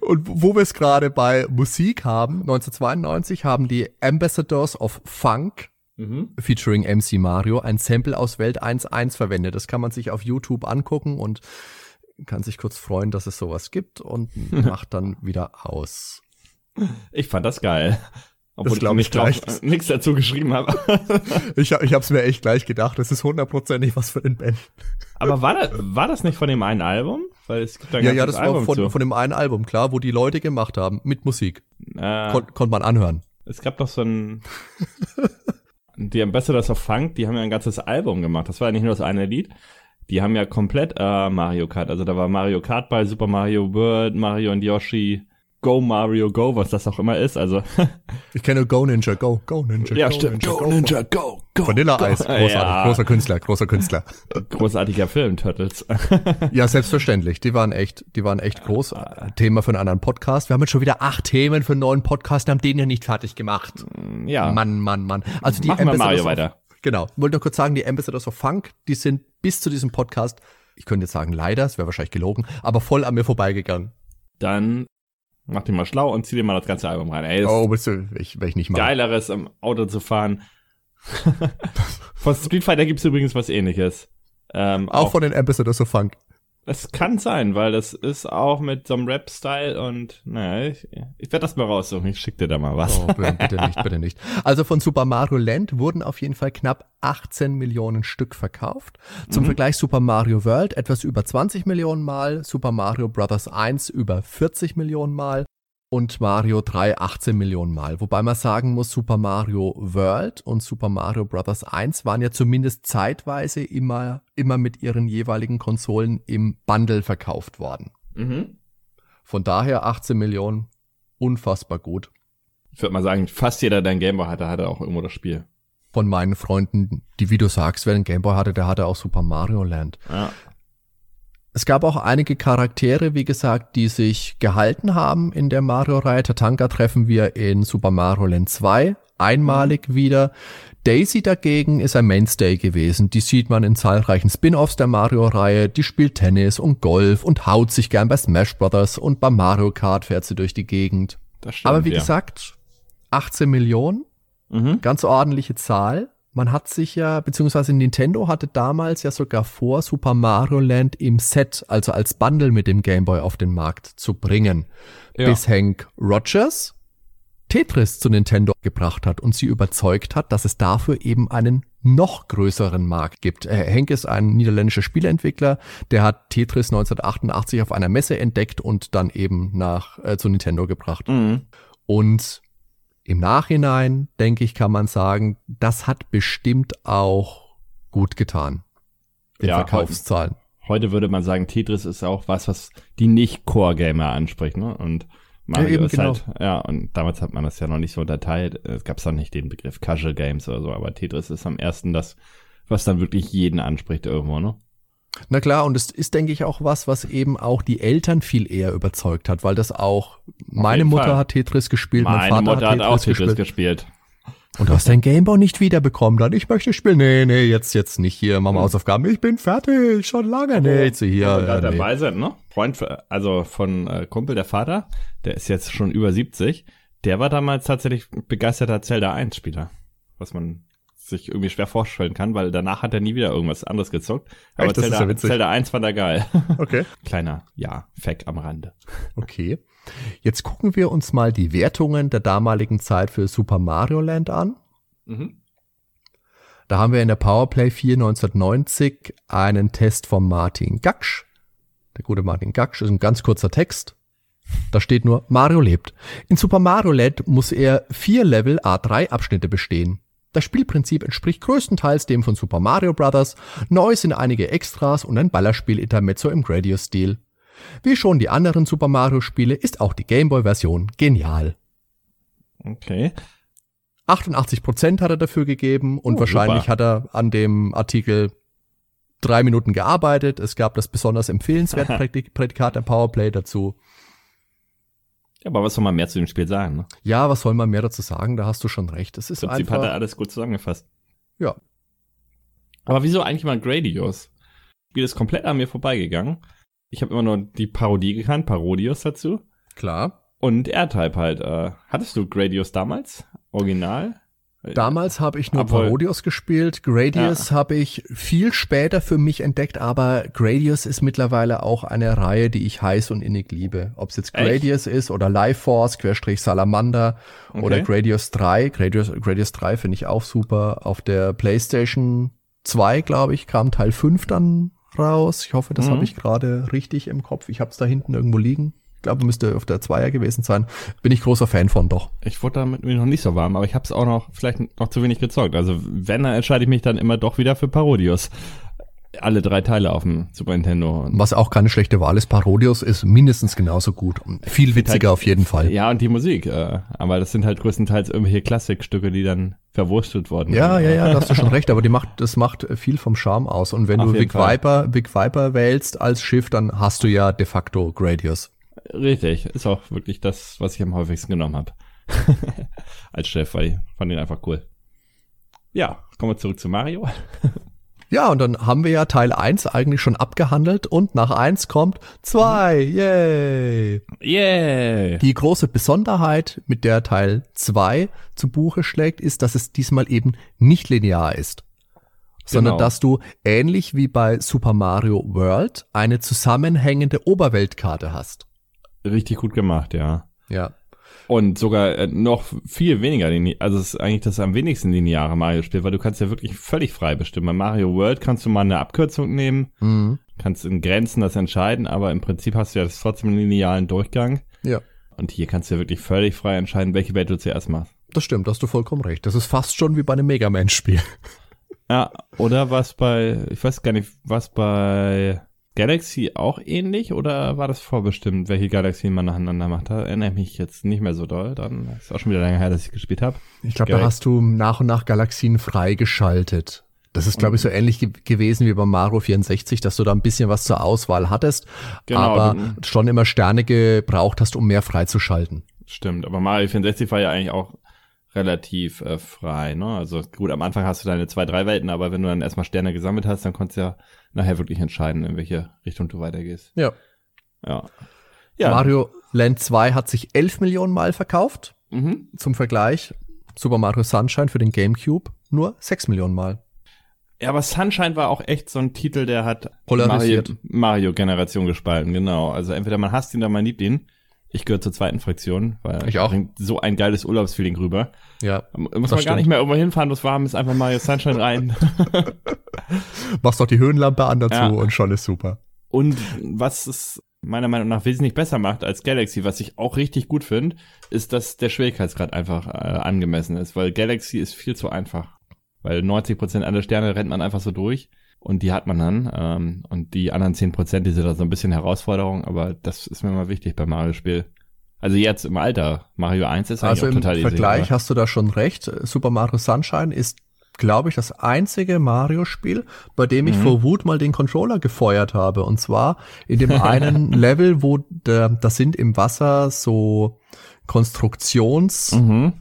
Und wo wir es gerade bei Musik haben, 1992 haben die Ambassadors of Funk Mhm. featuring MC Mario ein Sample aus Welt 1.1 verwendet. Das kann man sich auf YouTube angucken und kann sich kurz freuen, dass es sowas gibt und macht dann wieder aus. Ich fand das geil. Obwohl glaub ich nicht drauf- gleich. äh, nichts dazu geschrieben habe. Ich, hab- ich hab's mir echt gleich gedacht, das ist hundertprozentig was für den Ben. Aber war das, war das nicht von dem einen Album? Weil es gibt da Ja, ja, das war Album von, zu. von dem einen Album, klar, wo die Leute gemacht haben, mit Musik. äh, Kon Konnte man anhören. es gab doch so ein die Ambassadors of Funk, die haben ja ein ganzes Album gemacht. Das war ja nicht nur das eine Lied. Die haben ja komplett äh, Mario Kart. Also da war Mario Kart bei Super Mario World, Mario und Yoshi, Go Mario Go, was das auch immer ist. Also Ich kenne Go Ninja, Go, Go Ninja, ja, Go stimmt. Ninja, Go, Go. Vanilla Eis, großartig, Ja. großer Künstler, großer Künstler. Großartiger Film, Turtles. Ja, selbstverständlich. Die waren echt, die waren echt groß. Thema für einen anderen Podcast. Wir haben jetzt schon wieder acht Themen für einen neuen Podcast, haben den ja nicht fertig gemacht. ja, Mann, Mann, Mann. Also die machen wir Mario weiter. Genau. Wollte nur kurz sagen, die Ambassadors of Funk, die sind bis zu diesem Podcast, ich könnte jetzt sagen leider, es wäre wahrscheinlich gelogen, aber voll an mir vorbeigegangen. Dann mach dich mal schlau und zieh dir mal das ganze Album rein. Ey, Oh, willst du, ich, will ich nicht machen. geileres im Auto zu fahren. von Street Fighter gibt's übrigens was ähnliches. Ähm, Auch von den Ambassadors of Funk. Es kann sein, weil das ist auch mit so einem Rap-Style und naja, ich, ich werde das mal raussuchen. Ich schick dir da mal was. Oh, bitte nicht, bitte nicht. Also von Super Mario Land wurden auf jeden Fall knapp 18 Millionen Stück verkauft. Zum Vergleich Super Mario World etwas über 20 Millionen Mal, Super Mario Bros. 1 über 40 Millionen Mal und Mario 3 18 Millionen Mal. Wobei man sagen muss, Super Mario World und Super Mario Bros. 1 waren ja zumindest zeitweise immer, immer mit ihren jeweiligen Konsolen im Bundle verkauft worden. Mhm. Von daher 18 Millionen, unfassbar gut. Ich würde mal sagen, fast jeder, der einen Gameboy hatte, hatte auch irgendwo das Spiel. von meinen Freunden, die, wie du sagst, wer einen Gameboy hatte, der hatte auch Super Mario Land. Ja. Es gab auch einige Charaktere, wie gesagt, die sich gehalten haben in der Mario-Reihe. Tatanka treffen wir in Super Mario Land 2 einmalig wieder. Daisy dagegen ist ein Mainstay gewesen. Die sieht man in zahlreichen Spin-offs der Mario-Reihe. Die spielt Tennis und Golf und haut sich gern bei Smash Brothers und bei Mario Kart fährt sie durch die Gegend. Stimmt, Aber wie ja. gesagt, 18 Millionen, Mhm. ganz ordentliche Zahl. Man hat sich ja, beziehungsweise Nintendo hatte damals ja sogar vor, Super Mario Land im Set, also als Bundle mit dem Game Boy auf den Markt zu bringen. Ja. Bis Hank Rogers Tetris zu Nintendo gebracht hat und sie überzeugt hat, dass es dafür eben einen noch größeren Markt gibt. Äh, Henk ist ein niederländischer Spieleentwickler, der hat Tetris 1988 auf einer Messe entdeckt und dann eben nach äh, zu Nintendo gebracht. Mhm. Und im Nachhinein, denke ich, kann man sagen, das hat bestimmt auch gut getan. Den Ja, Verkaufszahlen. Heute würde man sagen, Tetris ist auch was, was die Nicht-Core-Gamer anspricht, ne? Und Mario Ja, eben, ist genau. halt, ja, und damals hat man das ja noch nicht so unterteilt. Es gab auch nicht den Begriff Casual Games oder so, aber Tetris ist am ersten das, was dann wirklich jeden anspricht irgendwo, ne? Na klar, und es ist, denke ich, auch was, was eben auch die Eltern viel eher überzeugt hat, weil das auch, meine Mutter Fall. hat Tetris gespielt, mein Meine Vater Mutter hat hat auch Tetris, Tetris gespielt. Und du hast dein Gameboy nicht wiederbekommen, dann ich möchte spielen. Nee, nee, jetzt, jetzt nicht hier, Mama Hausaufgaben. Ich bin fertig, schon lange. Nee, jetzt hier. Wo wir Ja, nee. dabei sind, ne? Freund, für- also von äh, Kumpel, der Vater, der ist jetzt schon über 70, der war damals tatsächlich begeisterter Zelda 1 Spieler. Was man sich irgendwie schwer vorstellen kann, weil danach hat er nie wieder irgendwas anderes gezockt. Aber Echt? Das ist Zelda, ja. Zelda 1 fand er geil. Okay. Kleiner, ja, Fact am Rande. Okay. Jetzt gucken wir uns mal die Wertungen der damaligen Zeit für Super Mario Land an. Mhm. Da haben wir in der Powerplay 4 1990 einen Test von Martin Gaksch. Der gute Martin Gaksch ist ein ganz kurzer Text. Da steht nur, Mario lebt. In Super Mario Land muss er vier Level A3 Abschnitte bestehen. Das Spielprinzip entspricht größtenteils dem von Super Mario Bros. Neu sind einige Extras und ein Ballerspiel-Intermezzo im Gradius-Stil. Wie schon die anderen Super Mario Spiele ist auch die Gameboy-Version genial. Okay. 88% hat er dafür gegeben und Oh, wahrscheinlich super. hat er an dem Artikel drei Minuten gearbeitet. Es gab das besonders empfehlenswerte Prädik- Prädikat der Powerplay dazu. Ja, aber was soll man mehr zu dem Spiel sagen, ne? Ja, was soll man mehr dazu sagen? Da hast du schon recht. Es ist Im Prinzip hat er einfach. alles gut zusammengefasst. Ja. Aber wieso eigentlich mal Gradius? Das Spiel ist komplett an mir vorbeigegangen. Ich habe immer nur die Parodie gekannt, Parodius dazu. Klar. Und R-Type halt. Äh, hattest du Gradius damals? Original? Damals habe ich nur Obwohl- Parodius gespielt. Gradius habe ich viel später für mich entdeckt, aber Gradius ist mittlerweile auch eine Reihe, die ich heiß und innig liebe. Ob es jetzt Echt? Gradius ist oder Life Force, Querstrich Salamander oder Okay. Gradius 3. Gradius, Gradius 3 finde ich auch super. Auf der PlayStation 2, glaube ich, kam Teil 5 dann raus. Ich hoffe, das Mhm. habe ich gerade richtig im Kopf. Ich habe es da hinten irgendwo liegen. Ich glaube, müsste auf der Zweier gewesen sein. Bin ich großer Fan von, doch. Ich wurde damit noch nicht so warm, aber ich habe es auch noch vielleicht noch zu wenig gezockt. Also wenn, dann entscheide ich mich dann immer doch wieder für Parodius. Alle drei Teile auf dem Super Nintendo. Was auch keine schlechte Wahl ist, Parodius ist mindestens genauso gut. Viel witziger auf jeden Fall. Ja, und die Musik. Äh, aber das sind halt größtenteils irgendwelche Klassikstücke, die dann verwurstelt wurden. Ja, ja, ja, da hast du schon recht, aber die macht, das macht viel vom Charme aus. Und wenn Auf du Fall. Viper, Vic Viper wählst als Schiff, dann hast du ja de facto Gradius. Richtig. Ist auch wirklich das, was ich am häufigsten genommen habe. Als Chef, weil ich fand ihn einfach cool. Ja, kommen wir zurück zu Mario. Ja, und dann haben wir ja Teil 1 eigentlich schon abgehandelt und nach 1 kommt 2. Yay! Yeah! Die große Besonderheit, mit der Teil 2 zu Buche schlägt, ist, dass es diesmal eben nicht linear ist. Sondern Genau. dass du ähnlich wie bei Super Mario World eine zusammenhängende Oberweltkarte hast. Richtig gut gemacht, ja. Ja. Und sogar äh, noch viel weniger linear. Also es ist eigentlich das am wenigsten lineare Mario-Spiel, weil du kannst ja wirklich völlig frei bestimmen. Bei Mario World kannst du mal eine Abkürzung nehmen, Mhm. kannst in Grenzen das entscheiden, aber im Prinzip hast du ja das trotzdem einen linearen Durchgang. Ja. Und hier kannst du ja wirklich völlig frei entscheiden, welche Welt du zuerst machst. Das stimmt, da hast du vollkommen recht. Das ist fast schon wie bei einem Mega Man-Spiel. Ja, oder was bei, ich weiß gar nicht, was bei Galaxy auch ähnlich oder war das vorbestimmt, welche Galaxien man nacheinander macht? Da erinnere ich mich jetzt nicht mehr so doll. Dann ist auch schon wieder lange her, dass ich gespielt habe. Ich glaube, da hast du nach und nach Galaxien freigeschaltet. Das ist, glaube ich, so ähnlich ge gewesen wie beim Mario 64, dass du da ein bisschen was zur Auswahl hattest, Genau, aber schon immer Sterne gebraucht hast, um mehr freizuschalten. Stimmt, aber Mario 64 war ja eigentlich auch relativ äh, frei, ne? Also gut, am Anfang hast du deine zwei, drei Welten, aber wenn du dann erstmal Sterne gesammelt hast, dann konntest du ja nachher wirklich entscheiden, in welche Richtung du weitergehst. Ja. Ja. Ja. Mario Land 2 hat sich 11 Millionen Mal verkauft. Mhm. Zum Vergleich, Super Mario Sunshine für den GameCube nur 6 Millionen Mal. Ja, aber Sunshine war auch echt so ein Titel, der hat Polarisiert. Mario- Mario-Generation gespalten, genau. Also entweder man hasst ihn oder man liebt ihn. Ich gehöre zur zweiten Fraktion, weil Ich auch. bringt so ein geiles Urlaubsfeeling rüber. Ja. Muss Das man gar stimmt. nicht mehr irgendwo hinfahren, muss warm ist, einfach Mario Sunshine rein. Machst doch die Höhenlampe an dazu Ja. und schon ist super. Und was es meiner Meinung nach wesentlich besser macht als Galaxy, was ich auch richtig gut finde, ist, dass der Schwierigkeitsgrad einfach äh, angemessen ist, weil Galaxy ist viel zu einfach. Weil 90% aller Sterne rennt man einfach so durch und die hat man dann. Ähm, und die anderen 10%, die sind da so ein bisschen Herausforderung, aber das ist mir mal wichtig beim Mario-Spiel. Also jetzt im Alter, Mario 1 ist Also eigentlich im auch total Vergleich easy. aber- hast du da schon recht. Super Mario Sunshine ist, glaube ich, das einzige Mario-Spiel, bei dem ich Mhm. vor Wut mal den Controller gefeuert habe. Und zwar in dem einen Level, wo das sind im Wasser so Konstruktionspfeiler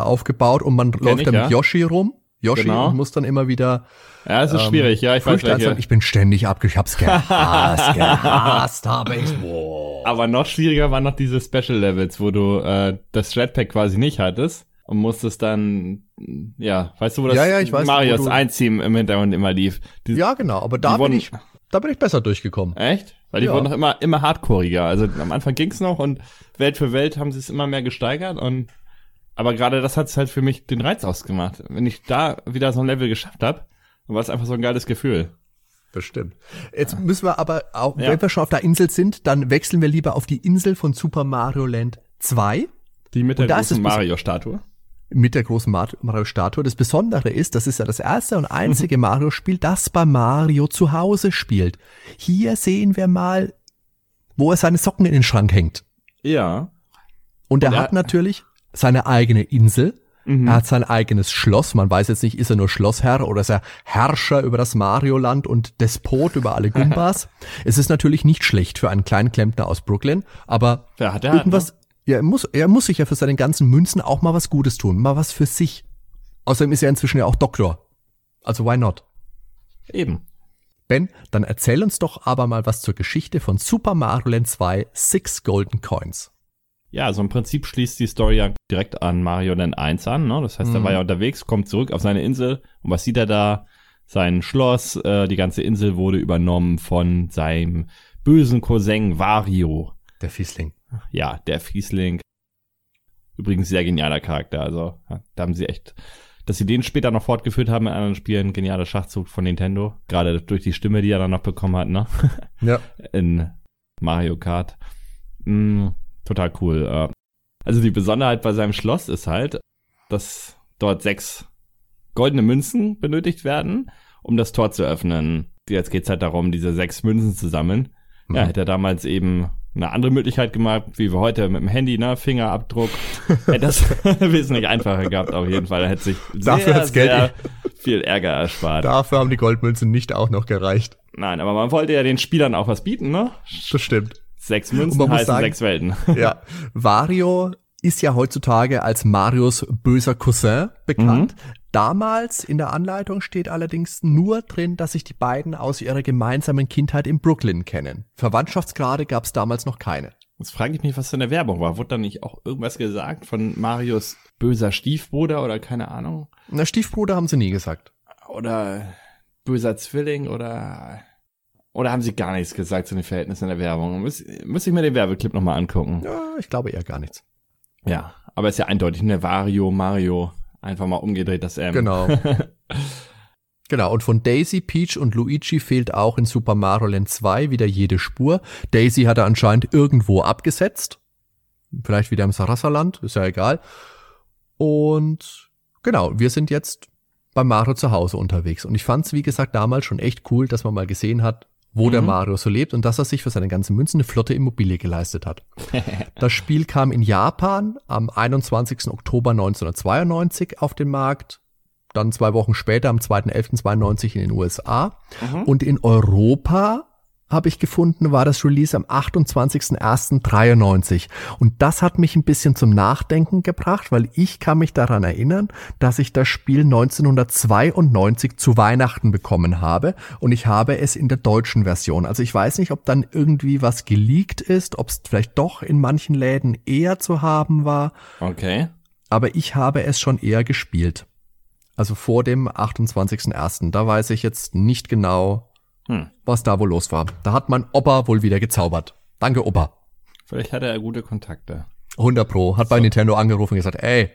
Mhm. aufgebaut und man läuft ich, da mit ja. Yoshi rum. Yoshi Genau. und muss dann immer wieder Ja, es ist ähm, schwierig, ja, ich weiß welche. Ich bin ständig abge... Ich hab's gehasst, gehasst habe ich. Boah. Aber noch schwieriger waren noch diese Special Levels, wo du äh, das Jetpack quasi nicht hattest und musstest dann, ja, weißt du, wo das Ja, ja, ich weiß, Marios du- Einziehen im Hintergrund immer lief. Die, Ja, genau, aber da bin wurden- ich, da bin ich besser durchgekommen. Echt? Weil die Ja. wurden noch immer, immer hardcoreiger. Also am Anfang ging's noch und Welt für Welt haben sie es immer mehr gesteigert und aber gerade das hat's halt für mich den Reiz ausgemacht. Wenn ich da wieder so ein Level geschafft habe, dann war es einfach so ein geiles Gefühl. Bestimmt. Jetzt müssen wir aber, auch, Ja. wenn wir schon auf der Insel sind, dann wechseln wir lieber auf die Insel von Super Mario Land 2 Die mit der großen es Mario-Statue. mit der großen Mar- Mario-Statue. Das Besondere ist, das ist ja das erste und einzige Mario-Spiel, das bei Mario zu Hause spielt. Hier sehen wir mal, wo er seine Socken in den Schrank hängt. Ja. Und er Und er- hat natürlich seine eigene Insel. Mhm. Er hat sein eigenes Schloss. Man weiß jetzt nicht, ist er nur Schlossherr oder ist er Herrscher über das Mario-Land und Despot über alle Gumbas. es ist natürlich nicht schlecht für einen kleinen Klempner aus Brooklyn, aber Wer hat halt, irgendwas, ja, er muss, er muss sich ja für seine ganzen Münzen auch mal was Gutes tun, mal was für sich. Außerdem ist er inzwischen ja auch Doktor. Also why not? ne? Eben. Ben, dann erzähl uns doch aber mal was zur Geschichte von Super Mario Land 2 Six Golden Coins. Ja, so im Prinzip schließt die Story ja direkt an Mario Land 1 an. Ne? Das heißt, mhm. er war ja unterwegs, kommt zurück auf seine Insel und was sieht er da? Sein Schloss, äh, die ganze Insel wurde übernommen von seinem bösen Cousin Wario. Der Fiesling. Ja, der Fiesling. Übrigens sehr genialer Charakter. Also, da haben sie echt, dass sie den später noch fortgeführt haben in anderen Spielen, genialer Schachzug von Nintendo. Gerade durch die Stimme, die er dann noch bekommen hat, ne? Ja. In Mario Kart. Mm, total cool. Äh. Also die Besonderheit bei seinem Schloss ist halt, dass dort sechs goldene Münzen benötigt werden, um das Tor zu öffnen. Jetzt geht's halt darum, diese sechs Münzen zu sammeln. Mhm. Ja, hätte er damals eben eine andere Möglichkeit gemacht, wie wir heute mit dem Handy, ne, Fingerabdruck. hätte das wesentlich einfacher gehabt, auf jeden Fall. Da hätte sich Dafür sehr, Geld sehr viel Ärger erspart. Dafür haben die Goldmünzen nicht auch noch gereicht. Nein, aber man wollte ja den Spielern auch was bieten, ne? Das stimmt. Sechs Münzen heißen sagen, sechs Welten. Ja. Wario ist ja heutzutage als Marios böser Cousin bekannt. Mhm. Damals in der Anleitung steht allerdings nur drin, dass sich die beiden aus ihrer gemeinsamen Kindheit in Brooklyn kennen. Verwandtschaftsgrade gab es damals noch keine. Jetzt frage ich mich, was in der Werbung war. Wurde da nicht auch irgendwas gesagt von Marios böser Stiefbruder oder keine Ahnung? Na, Stiefbruder haben sie nie gesagt. Oder böser Zwilling oder oder haben sie gar nichts gesagt zu den Verhältnissen in der Werbung? Muss, muss ich mir den Werbeclip nochmal angucken? Ja, ich glaube eher gar nichts. Ja, aber ist ja eindeutig, ne? Vario, Mario, einfach mal umgedreht das M. Genau. genau, und von Daisy, Peach und Luigi fehlt auch in Super Mario Land 2 wieder jede Spur. Daisy hat er anscheinend irgendwo abgesetzt. Vielleicht wieder im Sarassaland, ist ja egal. Und genau, wir sind jetzt bei Mario zu Hause unterwegs. Und ich fand es, wie gesagt, damals schon echt cool, dass man mal gesehen hat, wo mhm. der Mario so lebt und dass er sich für seine ganzen Münzen eine flotte Immobilie geleistet hat. das Spiel kam in Japan am 21. Oktober 1992 auf den Markt, dann zwei Wochen später am 2.11.92 in den USA mhm. und in Europa habe ich gefunden, war das Release am 28.01.93. Und das hat mich ein bisschen zum Nachdenken gebracht, weil ich kann mich daran erinnern, dass ich das Spiel 1992 zu Weihnachten bekommen habe und ich habe es in der deutschen Version. Also ich weiß nicht, ob dann irgendwie was geleakt ist, ob es vielleicht doch in manchen Läden eher zu haben war. Okay. Aber ich habe es schon eher gespielt. Also vor dem 28.01. Da weiß ich jetzt nicht genau, hm. was da wohl los war. Da hat mein Opa wohl wieder gezaubert. Danke, Opa. Vielleicht hatte er gute Kontakte. 100 Pro. Hat so. bei Nintendo angerufen und gesagt, ey,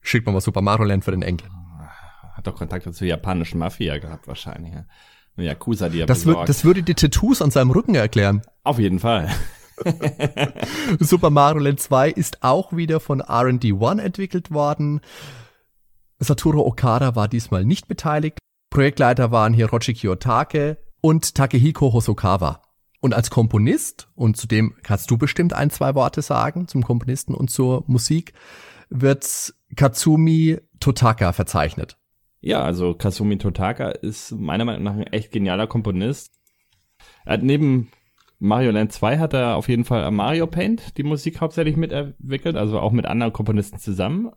schick mal mal Super Mario Land für den Enkel. Hat doch Kontakte zur japanischen Mafia gehabt wahrscheinlich. Ja. Eine Yakuza, die er das, wird, das würde die Tattoos an seinem Rücken erklären. Auf jeden Fall. Super Mario Land 2 ist auch wieder von R&D 1 entwickelt worden. Satoru Okada war diesmal nicht beteiligt. Projektleiter waren hier Rochi Kiyotake, und Takehiko Hosokawa. Und als Komponist, und zu dem kannst du bestimmt ein, zwei Worte sagen, zum Komponisten und zur Musik, wird Katsumi Totaka verzeichnet. Ja, also Katsumi Totaka ist meiner Meinung nach ein echt genialer Komponist. Er hat neben Mario Land 2 hat er auf jeden Fall Mario Paint die Musik hauptsächlich mitentwickelt, also auch mit anderen Komponisten zusammen.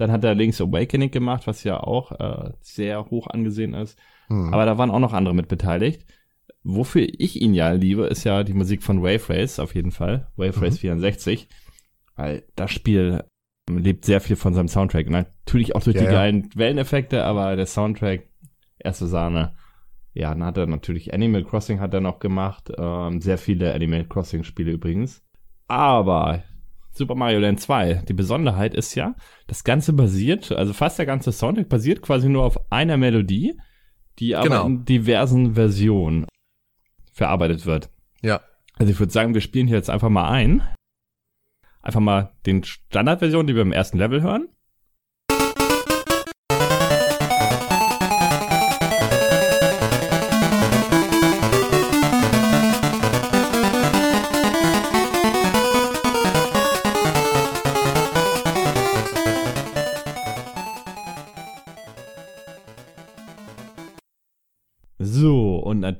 Dann hat er Link's Awakening gemacht, was ja auch äh, sehr hoch angesehen ist. Hm. Aber da waren auch noch andere mit beteiligt. Wofür ich ihn ja liebe, ist ja die Musik von Wave Race auf jeden Fall. Wave Race mhm. 64. Weil das Spiel lebt sehr viel von seinem Soundtrack. Natürlich auch durch ja, die geilen Welleneffekte, aber der Soundtrack, erste Sahne. Ja, dann hat er natürlich Animal Crossing hat er noch gemacht. Ähm, sehr viele Animal Crossing Spiele übrigens. Aber Super Mario Land 2, die Besonderheit ist ja, das Ganze basiert, also fast der ganze Soundtrack basiert quasi nur auf einer Melodie, die aber genau. in diversen Versionen verarbeitet wird. Ja. Also ich würde sagen, wir spielen hier jetzt einfach mal ein. Einfach mal den Standardversion, die wir im ersten Level hören.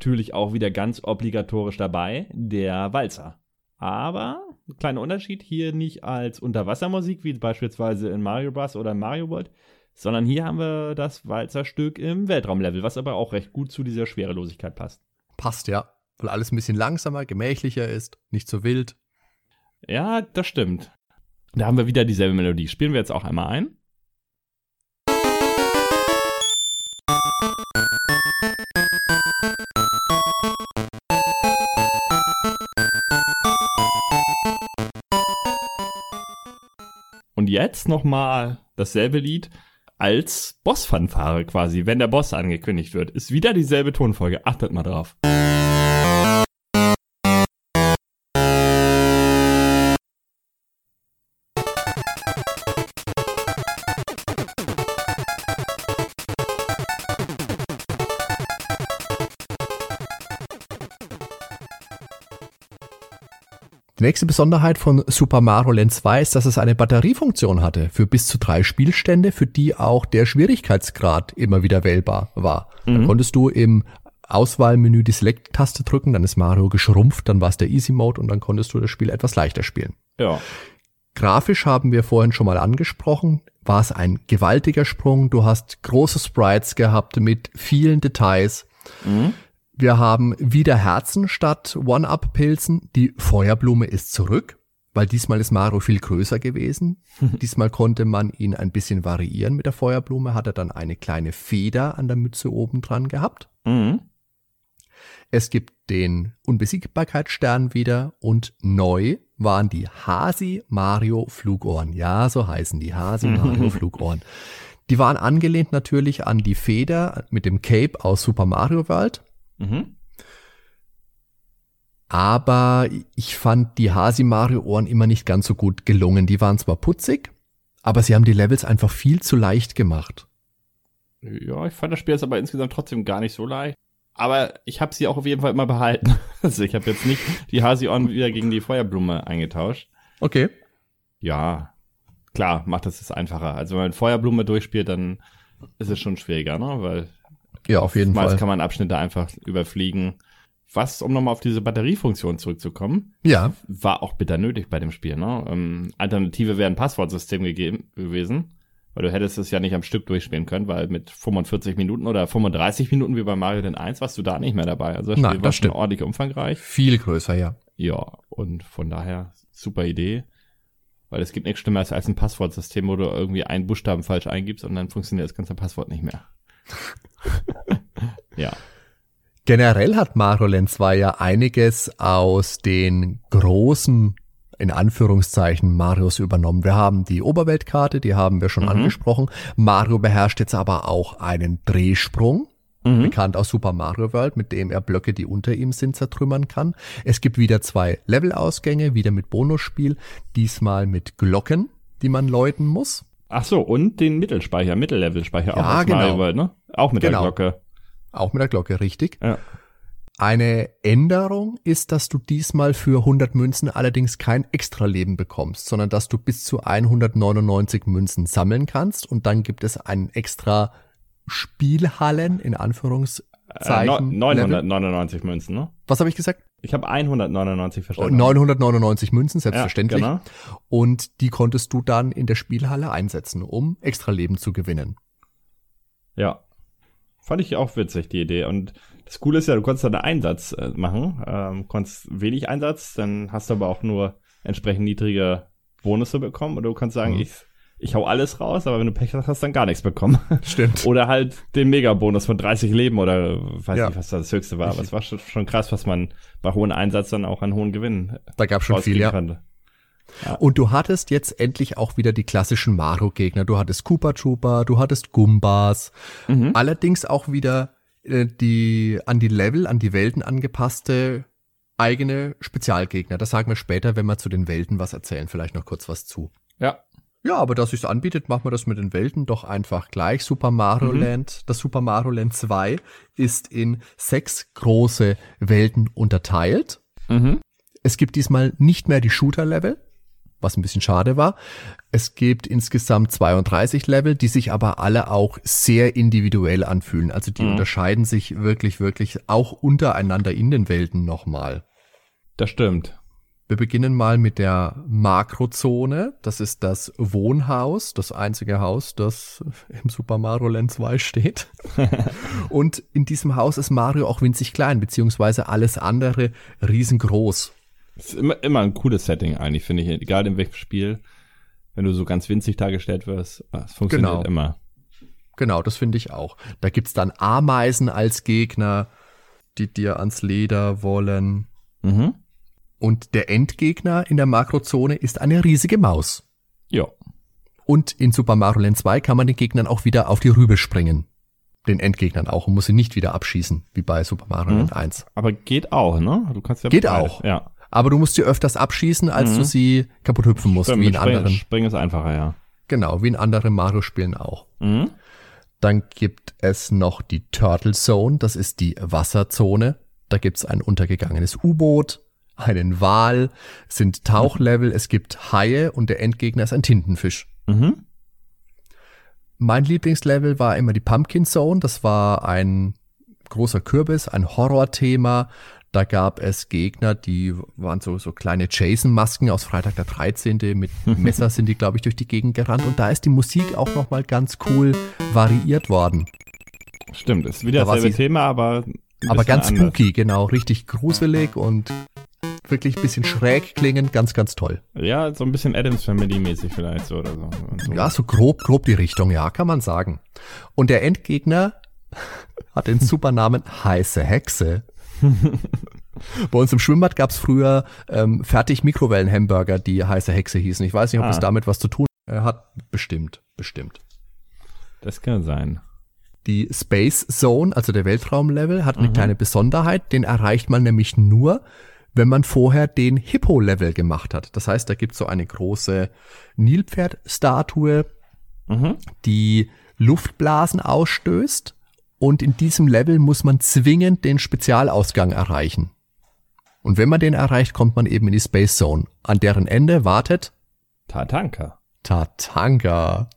Natürlich auch wieder ganz obligatorisch dabei, der Walzer. Aber, kleiner Unterschied, hier nicht als Unterwassermusik, wie beispielsweise in Mario Bros. oder Mario World, sondern hier haben wir das Walzerstück im Weltraumlevel, was aber auch recht gut zu dieser Schwerelosigkeit passt. Passt, ja. Weil alles ein bisschen langsamer, gemächlicher ist, nicht so wild. Ja, das stimmt. Da haben wir wieder dieselbe Melodie. Spielen wir jetzt auch einmal ein. Jetzt nochmal dasselbe Lied als Bossfanfare quasi, wenn der Boss angekündigt wird. Ist wieder dieselbe Tonfolge. Achtet mal drauf. Die nächste Besonderheit von Super Mario Land 2 ist, dass es eine Batteriefunktion hatte für bis zu drei Spielstände, für die auch der Schwierigkeitsgrad immer wieder wählbar war. Mhm. Da konntest du im Auswahlmenü die Select-Taste drücken, dann ist Mario geschrumpft, dann war es der Easy Mode und dann konntest du das Spiel etwas leichter spielen. Ja. Grafisch haben wir vorhin schon mal angesprochen, war es ein gewaltiger Sprung. Du hast große Sprites gehabt mit vielen Details. Mhm. Wir haben wieder Herzen statt One-Up-Pilzen. Die Feuerblume ist zurück, weil diesmal ist Mario viel größer gewesen. diesmal konnte man ihn ein bisschen variieren mit der Feuerblume, hat er dann eine kleine Feder an der Mütze oben dran gehabt. Mhm. Es gibt den Unbesiegbarkeitsstern wieder und neu waren die Hasi Mario Flugohren. Ja, so heißen die Hasi Mario Flugohren. Die waren angelehnt natürlich an die Feder mit dem Cape aus Super Mario World. Mhm. Aber ich fand die Hasi-Mario-Ohren immer nicht ganz so gut gelungen. Die waren zwar putzig, aber sie haben die Levels einfach viel zu leicht gemacht. Ja, ich fand das Spiel ist aber insgesamt trotzdem gar nicht so leicht. Aber ich habe sie auch auf jeden Fall immer behalten. Also ich habe jetzt nicht die Hasi-Ohren wieder gegen die Feuerblume eingetauscht. Okay. Ja, klar, macht das es einfacher. Also wenn man Feuerblume durchspielt, dann ist es schon schwieriger, ne? Weil ja, auf jeden Fall. kann man Abschnitte einfach überfliegen. Was, um nochmal auf diese Batteriefunktion zurückzukommen, ja. war auch bitter nötig bei dem Spiel. Ne? Ähm, Alternative wäre ein Passwortsystem gegeben, gewesen, weil du hättest es ja nicht am Stück durchspielen können, weil mit 45 Minuten oder 35 Minuten wie bei Mario den 1 warst du da nicht mehr dabei. Also das Spiel Nein, das war stimmt. ordentlich umfangreich. Viel größer, ja. Ja, und von daher super Idee. Weil es gibt nichts Schlimmeres als ein Passwortsystem, wo du irgendwie einen Buchstaben falsch eingibst und dann funktioniert das ganze Passwort nicht mehr. Ja. Generell hat Mario Land 2 ja einiges aus den großen in Anführungszeichen Marios übernommen. Wir haben die Oberweltkarte, die haben wir schon mhm. angesprochen. Mario beherrscht jetzt aber auch einen Drehsprung, mhm. bekannt aus Super Mario World, mit dem er Blöcke, die unter ihm sind, zertrümmern kann. Es gibt wieder zwei Levelausgänge, wieder mit Bonusspiel, diesmal mit Glocken, die man läuten muss. Ach so, und den Mittelspeicher, Mittellevelspeicher ja, auch genau. World, ne? Auch mit genau. der Glocke. Auch mit der Glocke, richtig. Ja. Eine Änderung ist, dass du diesmal für 100 Münzen allerdings kein Extra-Leben bekommst, sondern dass du bis zu 199 Münzen sammeln kannst und dann gibt es einen extra Spielhallen in Anführungszeichen. Äh, 999 Münzen, ne? Was habe ich gesagt? Ich habe 199 verstanden. 999 Münzen, selbstverständlich. Ja, genau. Und die konntest du dann in der Spielhalle einsetzen, um extra Leben zu gewinnen. Ja. Fand ich auch witzig, die Idee. Und das Coole ist ja, du konntest da einen Einsatz äh, machen. Ähm, konntest wenig Einsatz, dann hast du aber auch nur entsprechend niedrige Bonusse bekommen. Und du kannst sagen, mhm. ich ich hau alles raus, aber wenn du Pech hast, hast du dann gar nichts bekommen. Stimmt. oder halt den Megabonus von 30 Leben oder weiß ja. nicht, was das höchste war. Aber es war schon krass, was man bei hohem Einsatz dann auch an hohen Gewinnen Da gab schon viel, ja. ja. Und du hattest jetzt endlich auch wieder die klassischen Mario-Gegner. Du hattest Koopa Trooper, du hattest Gumbas. Mhm. Allerdings auch wieder äh, die an die Level, an die Welten angepasste eigene Spezialgegner. Das sagen wir später, wenn wir zu den Welten was erzählen. Vielleicht noch kurz was zu. Ja, ja, aber dass sich's anbietet, machen wir das mit den Welten doch einfach gleich. Super Mario mhm. Land, das Super Mario Land 2 ist in sechs große Welten unterteilt. Mhm. Es gibt diesmal nicht mehr die Shooter-Level, was ein bisschen schade war. Es gibt insgesamt 32 Level, die sich aber alle auch sehr individuell anfühlen. Also die mhm. unterscheiden sich wirklich, wirklich auch untereinander in den Welten nochmal. Das stimmt. Wir beginnen mal mit der Makrozone. Das ist das Wohnhaus, das einzige Haus, das im Super Mario Land 2 steht. Und in diesem Haus ist Mario auch winzig klein, beziehungsweise alles andere riesengroß. Das ist immer, immer ein cooles Setting eigentlich, finde ich. Egal in welchem Spiel, wenn du so ganz winzig dargestellt wirst, es funktioniert Genau. immer. Genau, das finde ich auch. Da gibt's dann Ameisen als Gegner, die dir ans Leder wollen. Mhm. Und der Endgegner in der Makrozone ist eine riesige Maus. Ja. Und in Super Mario Land 2 kann man den Gegnern auch wieder auf die Rübe springen. Den Endgegnern auch und muss sie nicht wieder abschießen, wie bei Super Mario Mhm. Land 1. Aber geht auch, ne? Du kannst ja Geht beide- auch. Ja. Aber du musst sie öfters abschießen, als Mhm. du sie kaputt hüpfen musst, Stimmt, wie in mit Springen, anderen. Springen ist einfacher, ja. Genau, wie in anderen Mario-Spielen auch. Mhm. Dann gibt es noch die Turtle Zone, das ist die Wasserzone. Da gibt's ein untergegangenes U-Boot, einen Wal, es sind Tauchlevel, es gibt Haie und der Endgegner ist ein Tintenfisch. Mhm. Mein Lieblingslevel war immer die Pumpkin Zone. Das war ein großer Kürbis, ein Horrorthema. Da gab es Gegner, die waren so, so kleine Jason-Masken aus Freitag der 13. Mit Messer sind die, glaube ich, durch die Gegend gerannt. Und da ist die Musik auch nochmal ganz cool variiert worden. Stimmt, ist wieder Da dasselbe sie- Thema, aber Aber ganz anders. spooky, genau. Richtig gruselig und wirklich ein bisschen schräg klingend. Ganz, ganz toll. Ja, so ein bisschen Adams Family mäßig vielleicht so oder so. So. Ja, so grob, grob die Richtung, ja, kann man sagen. Und der Endgegner hat den super Namen Heiße Hexe. Bei uns im Schwimmbad gab's früher ähm, fertig Mikrowellen-Hamburger, die Heiße Hexe hießen. Ich weiß nicht, ob Ah. das damit was zu tun hat. Bestimmt, bestimmt. Das kann sein. Die Space Zone, also der Weltraumlevel, hat eine kleine Besonderheit. Den erreicht man nämlich nur, wenn man vorher den Hippo-Level gemacht hat. Das heißt, da gibt's so eine große Nilpferd-Statue, Mhm. die Luftblasen ausstößt. Und in diesem Level muss man zwingend den Spezialausgang erreichen. Und wenn man den erreicht, kommt man eben in die Space Zone. An deren Ende wartet Tatanka. Tatanka.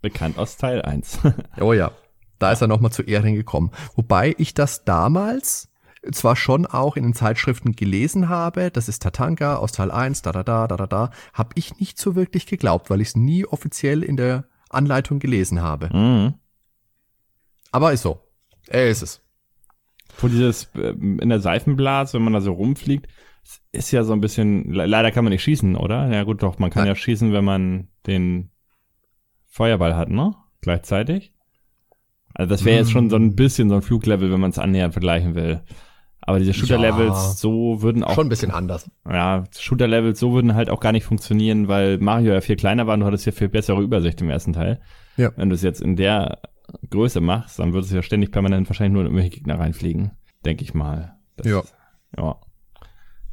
Bekannt aus Teil 1. Oh ja, da ist er nochmal zu Ehren gekommen. Wobei ich das damals zwar schon auch in den Zeitschriften gelesen habe, das ist Tatanka aus Teil 1, da da da da da da, habe ich nicht so wirklich geglaubt, weil ich es nie offiziell in der Anleitung gelesen habe. mhm. Aber ist so. Er ist es. Wo dieses ähm, in der Seifenblase, wenn man da so rumfliegt, ist ja so ein bisschen, le- leider kann man nicht schießen, oder? Ja gut, doch, man kann Nein. ja schießen, wenn man den Feuerball hat, ne? Gleichzeitig. Also das wäre jetzt schon so ein bisschen so ein Fluglevel, wenn man es annähernd vergleichen will. Aber diese Shooter-Levels, Ja. so würden auch, Schon ein bisschen anders. ja, Shooter-Levels, so würden halt auch gar nicht funktionieren, weil Mario ja viel kleiner war und du hattest ja viel bessere Übersicht im ersten Teil. Ja. Wenn du es jetzt in der Größe machst, dann wird es ja ständig permanent wahrscheinlich nur in irgendwelche Gegner reinfliegen. Denke ich mal. Das, Ja. Ja.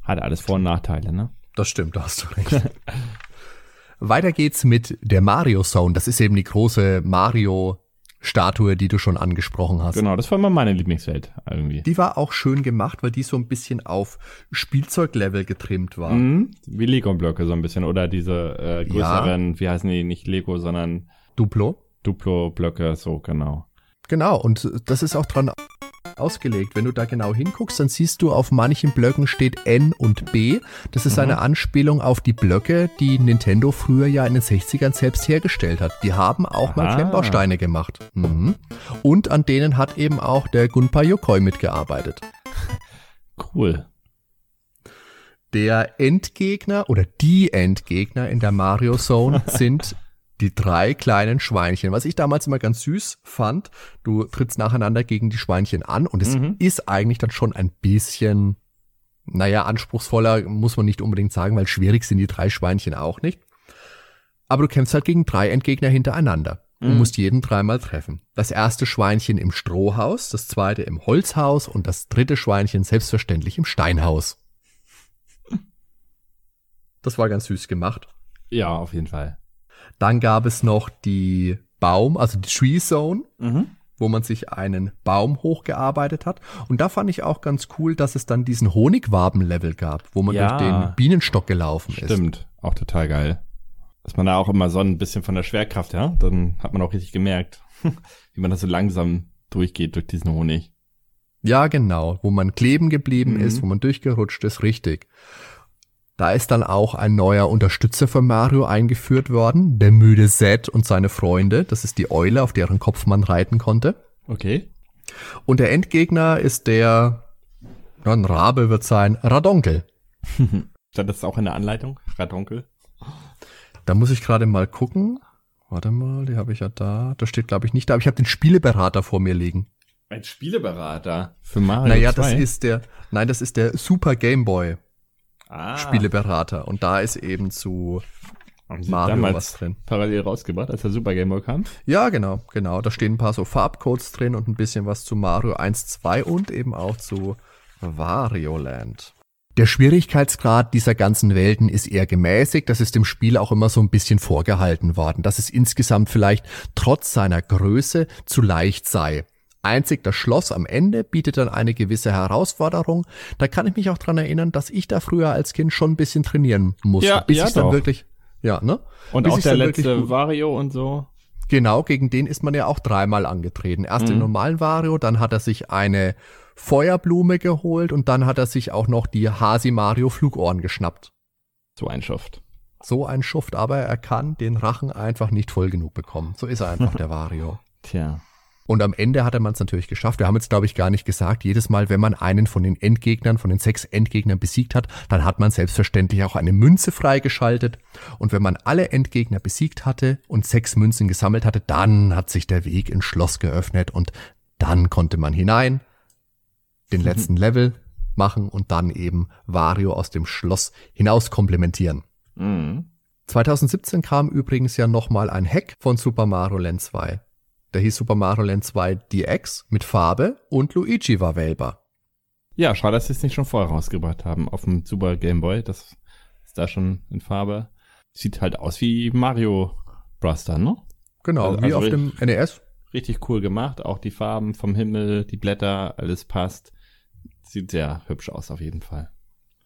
Hat alles Vor- und Nachteile, ne? Das stimmt, da hast du recht. Weiter geht's mit der Mario Zone. Das ist eben die große Mario-Statue, die du schon angesprochen hast. Genau, das war immer meine Lieblingswelt irgendwie. Die war auch schön gemacht, weil die so ein bisschen auf Spielzeuglevel getrimmt war. Mhm. Wie Lego-Blöcke so ein bisschen. Oder diese äh, größeren, wie heißen die, nicht Lego, sondern Duplo. Duplo-Blöcke, so genau. Genau, und das ist auch dran ausgelegt. Wenn du da genau hinguckst, dann siehst du, auf manchen Blöcken steht N und B. Das ist eine Anspielung auf die Blöcke, die Nintendo früher ja in den 60ern selbst hergestellt hat. Die haben auch mal Aha. Klemmbausteine gemacht. Mhm. Und an denen hat eben auch der Gunpei Yokoi mitgearbeitet. Cool. Der Endgegner oder die Endgegner in der Mario Zone sind die drei kleinen Schweinchen. Was ich damals immer ganz süß fand, du trittst nacheinander gegen die Schweinchen an und es Mhm. ist eigentlich dann schon ein bisschen, naja, anspruchsvoller, muss man nicht unbedingt sagen, weil schwierig sind die drei Schweinchen auch nicht. Aber du kämpfst halt gegen drei Endgegner hintereinander und Mhm. musst jeden dreimal treffen. Das erste Schweinchen im Strohhaus, das zweite im Holzhaus und das dritte Schweinchen selbstverständlich im Steinhaus. Das war ganz süß gemacht. Ja, auf jeden Fall. Dann gab es noch die Baum, also die Tree Zone, Mhm. wo man sich einen Baum hochgearbeitet hat. Und da fand ich auch ganz cool, dass es dann diesen Honigwaben-Level gab, wo man Ja. durch den Bienenstock gelaufen ist. Stimmt. Auch total geil. Dass man da auch immer so ein bisschen von der Schwerkraft, ja, dann hat man auch richtig gemerkt, wie man da so langsam durchgeht durch diesen Honig. Ja, genau, wo man kleben geblieben Mhm. ist, wo man durchgerutscht ist, richtig. Da ist dann auch ein neuer Unterstützer für Mario eingeführt worden, der müde Zed und seine Freunde. Das ist die Eule, auf deren Kopf man reiten konnte. Okay. Und der Endgegner ist der, ja, ein Rabe wird sein, Radonkel. Stand das auch in der Anleitung, Radonkel? Da muss ich gerade mal gucken. Warte mal, die habe ich ja da. Da steht, glaube ich, nicht da, aber ich habe den Spieleberater vor mir liegen. Ein Spieleberater für Mario Naja, 2? das ist der, nein, das ist der Super Game Boy ah, Spieleberater. Und da ist eben zu haben Sie Mario damals was drin. parallel rausgebracht, als der Super Game Boy kam. Ja, genau, genau. Da stehen ein paar so Farbcodes drin und ein bisschen was zu Mario 1, 2 und eben auch zu Wario Land. Der Schwierigkeitsgrad dieser ganzen Welten ist eher gemäßigt. Das ist dem Spiel auch immer so ein bisschen vorgehalten worden, dass es insgesamt vielleicht trotz seiner Größe zu leicht sei. Einzig das Schloss am Ende bietet dann eine gewisse Herausforderung. Da kann ich mich auch dran erinnern, dass ich da früher als Kind schon ein bisschen trainieren musste, Ja, bis ja, ich dann doch. wirklich, ja, ne? Und Bis auch der letzte Wario und so. Genau, gegen den ist man ja auch dreimal angetreten. Erst den Mhm. normalen Wario, dann hat er sich eine Feuerblume geholt und dann hat er sich auch noch die Hasi Mario Flugohren geschnappt. So ein Schuft. So ein Schuft, aber er kann den Rachen einfach nicht voll genug bekommen. So ist er einfach, der Wario. Tja. Und am Ende hatte man es natürlich geschafft. Wir haben jetzt, glaube ich, gar nicht gesagt, jedes Mal, wenn man einen von den Endgegnern, von den sechs Endgegnern besiegt hat, dann hat man selbstverständlich auch eine Münze freigeschaltet. Und wenn man alle Endgegner besiegt hatte und sechs Münzen gesammelt hatte, dann hat sich der Weg ins Schloss geöffnet und dann konnte man hinein, den letzten Level machen und dann eben Wario aus dem Schloss hinaus komplementieren. Mhm. 2017 kam übrigens ja nochmal ein Hack von Super Mario Land 2. Der hieß Super Mario Land 2 DX mit Farbe und Luigi war wählbar. Ja, schade, dass sie es nicht schon vorher rausgebracht haben auf dem Super Game Boy. Das ist da schon in Farbe. Sieht halt aus wie Mario Bros. dann, ne? Genau, Also- wie also auf dem NES. Richtig cool gemacht. Auch die Farben vom Himmel, die Blätter, alles passt. Sieht sehr hübsch aus auf jeden Fall.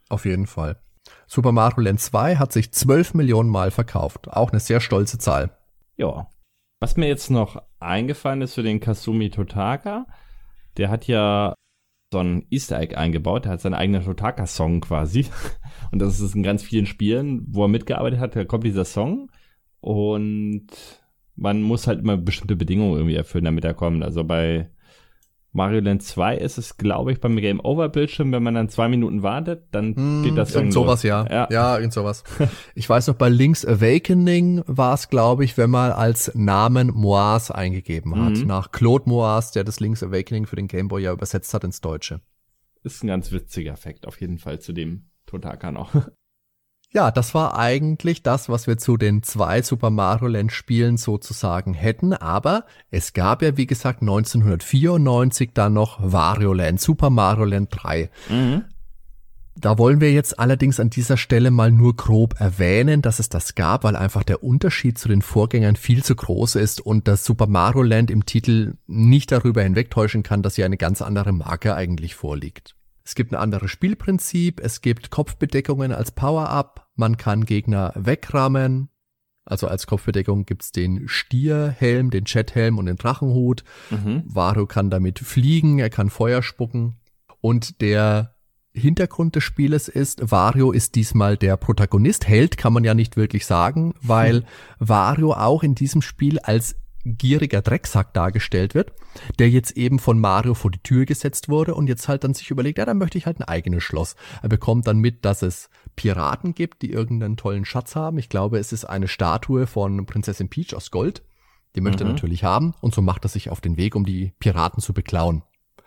Auf jeden Fall. Super Mario Land 2 hat sich 12 Millionen Mal verkauft. Auch eine sehr stolze Zahl. Ja. Was mir jetzt noch eingefallen ist für den Kasumi Totaka, der hat ja so ein Easter Egg eingebaut, der hat seinen eigenen Totaka-Song quasi. Und das ist in ganz vielen Spielen, wo er mitgearbeitet hat, da kommt dieser Song und man muss halt immer bestimmte Bedingungen irgendwie erfüllen, damit er kommt. Also bei Mario Land 2 ist es, glaube ich, beim Game Over Bildschirm, wenn man dann zwei Minuten wartet, dann geht das Hm, irgend sowas, ja. Ja. Ja, irgend sowas. Ich weiß noch, bei Link's Awakening war es, glaube ich, wenn man als Namen Moaz eingegeben hat. Mhm. Nach Claude Moaz, der das Link's Awakening für den Game Boy ja übersetzt hat ins Deutsche. Ist ein ganz witziger Effekt auf jeden Fall zu dem Totaka noch. Ja, das war eigentlich das, was wir zu den zwei Super Mario Land Spielen sozusagen hätten. Aber es gab ja, wie gesagt, 1994 dann noch Wario Land, Super Mario Land 3. mhm. Da wollen wir jetzt allerdings an dieser Stelle mal nur grob erwähnen, dass es das gab, weil einfach der Unterschied zu den Vorgängern viel zu groß ist und das Super Mario Land im Titel nicht darüber hinwegtäuschen kann, dass hier eine ganz andere Marke eigentlich vorliegt. Es gibt ein anderes Spielprinzip, es gibt Kopfbedeckungen als Power-Up, man kann Gegner wegrammen. Also als Kopfbedeckung gibt's den Stierhelm, den Jethelm und den Drachenhut. Mhm. Wario kann damit fliegen, er kann Feuer spucken. Und der Hintergrund des Spieles ist, Wario ist diesmal der Protagonist. Held kann man ja nicht wirklich sagen, weil Wario auch in diesem Spiel als gieriger Drecksack dargestellt wird, der jetzt eben von Mario vor die Tür gesetzt wurde und jetzt halt dann sich überlegt, ja, dann möchte ich halt ein eigenes Schloss. Er bekommt dann mit, dass es Piraten gibt, die irgendeinen tollen Schatz haben. Ich glaube, es ist eine Statue von Prinzessin Peach aus Gold. Die möchte er Mhm. natürlich haben und so macht er sich auf den Weg, um die Piraten zu beklauen.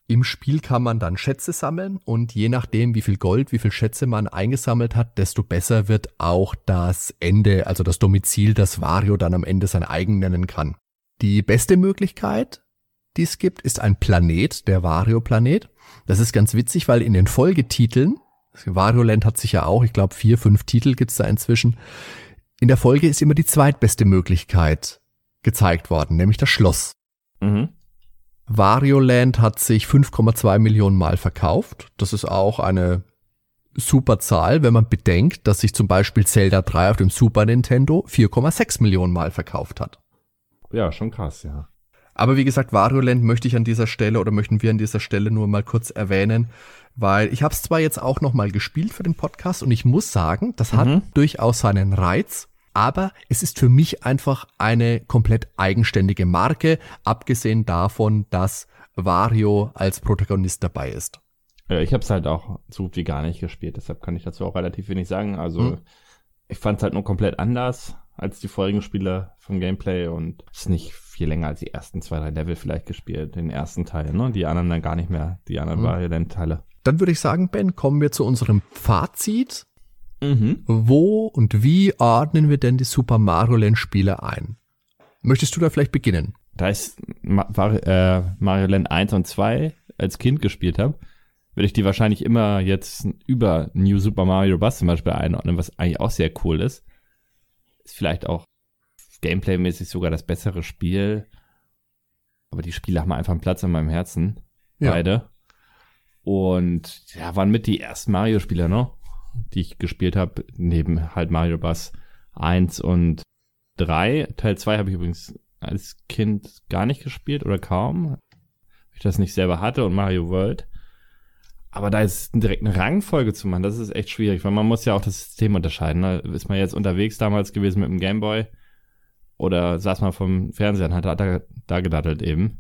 Im Spiel kann man dann Schätze sammeln und je nachdem, wie viel Gold, wie viel Schätze man eingesammelt hat, desto besser wird auch das Ende, also das Domizil, das Wario dann am Ende sein eigen nennen kann. Die beste Möglichkeit, die es gibt, ist ein Planet, der Wario-Planet. Das ist ganz witzig, weil in den Folgetiteln, Wario Land hat sich ja auch, ich glaube, vier, fünf Titel gibt's da inzwischen. In der Folge ist immer die zweitbeste Möglichkeit gezeigt worden, nämlich das Schloss. Mhm. Wario Land hat sich 5,2 Millionen Mal verkauft. Das ist auch eine super Zahl, wenn man bedenkt, dass sich zum Beispiel Zelda 3 auf dem Super Nintendo 4,6 Millionen Mal verkauft hat. Ja, schon krass, ja. Aber wie gesagt, Wario Land möchte ich an dieser Stelle oder möchten wir an dieser Stelle nur mal kurz erwähnen, weil ich habe es zwar jetzt auch noch mal gespielt für den Podcast und ich muss sagen, das hat Mhm. durchaus seinen Reiz, aber es ist für mich einfach eine komplett eigenständige Marke, abgesehen davon, dass Wario als Protagonist dabei ist. Ja, ich habe es halt auch so gut wie gar nicht gespielt, deshalb kann ich dazu auch relativ wenig sagen. Also hm. ich fand es halt nur komplett anders als die vorigen Spiele vom Gameplay und ist nicht viel länger als die ersten zwei, drei Level vielleicht gespielt, den ersten Teil, ne? Die anderen dann gar nicht mehr, die anderen hm. Variant-Teile. Dann würde ich sagen, Ben, kommen wir zu unserem Fazit. Mhm. Wo und wie ordnen wir denn die Super Mario Land Spiele ein? Möchtest du da vielleicht beginnen? Da ich äh, Mario Land 1 und 2 als Kind gespielt habe, würde ich die wahrscheinlich immer jetzt über New Super Mario Bros. zum Beispiel einordnen, was eigentlich auch sehr cool ist. Ist vielleicht auch gameplaymäßig sogar das bessere Spiel. Aber die Spiele haben einfach einen Platz in meinem Herzen. Ja. Beide. Und ja, waren mit die ersten Mario-Spieler, ne? Die ich gespielt habe, neben halt Mario Bros. 1 und 3. Teil 2 habe ich übrigens als Kind gar nicht gespielt oder kaum. Weil ich das nicht selber hatte und Mario World. Aber da ist direkt eine Rangfolge zu machen, das ist echt schwierig, weil man muss ja auch das System unterscheiden. Ne? Ist man jetzt unterwegs damals gewesen mit dem Gameboy oder saß man vom Fernseher und hat da, da gedattelt eben.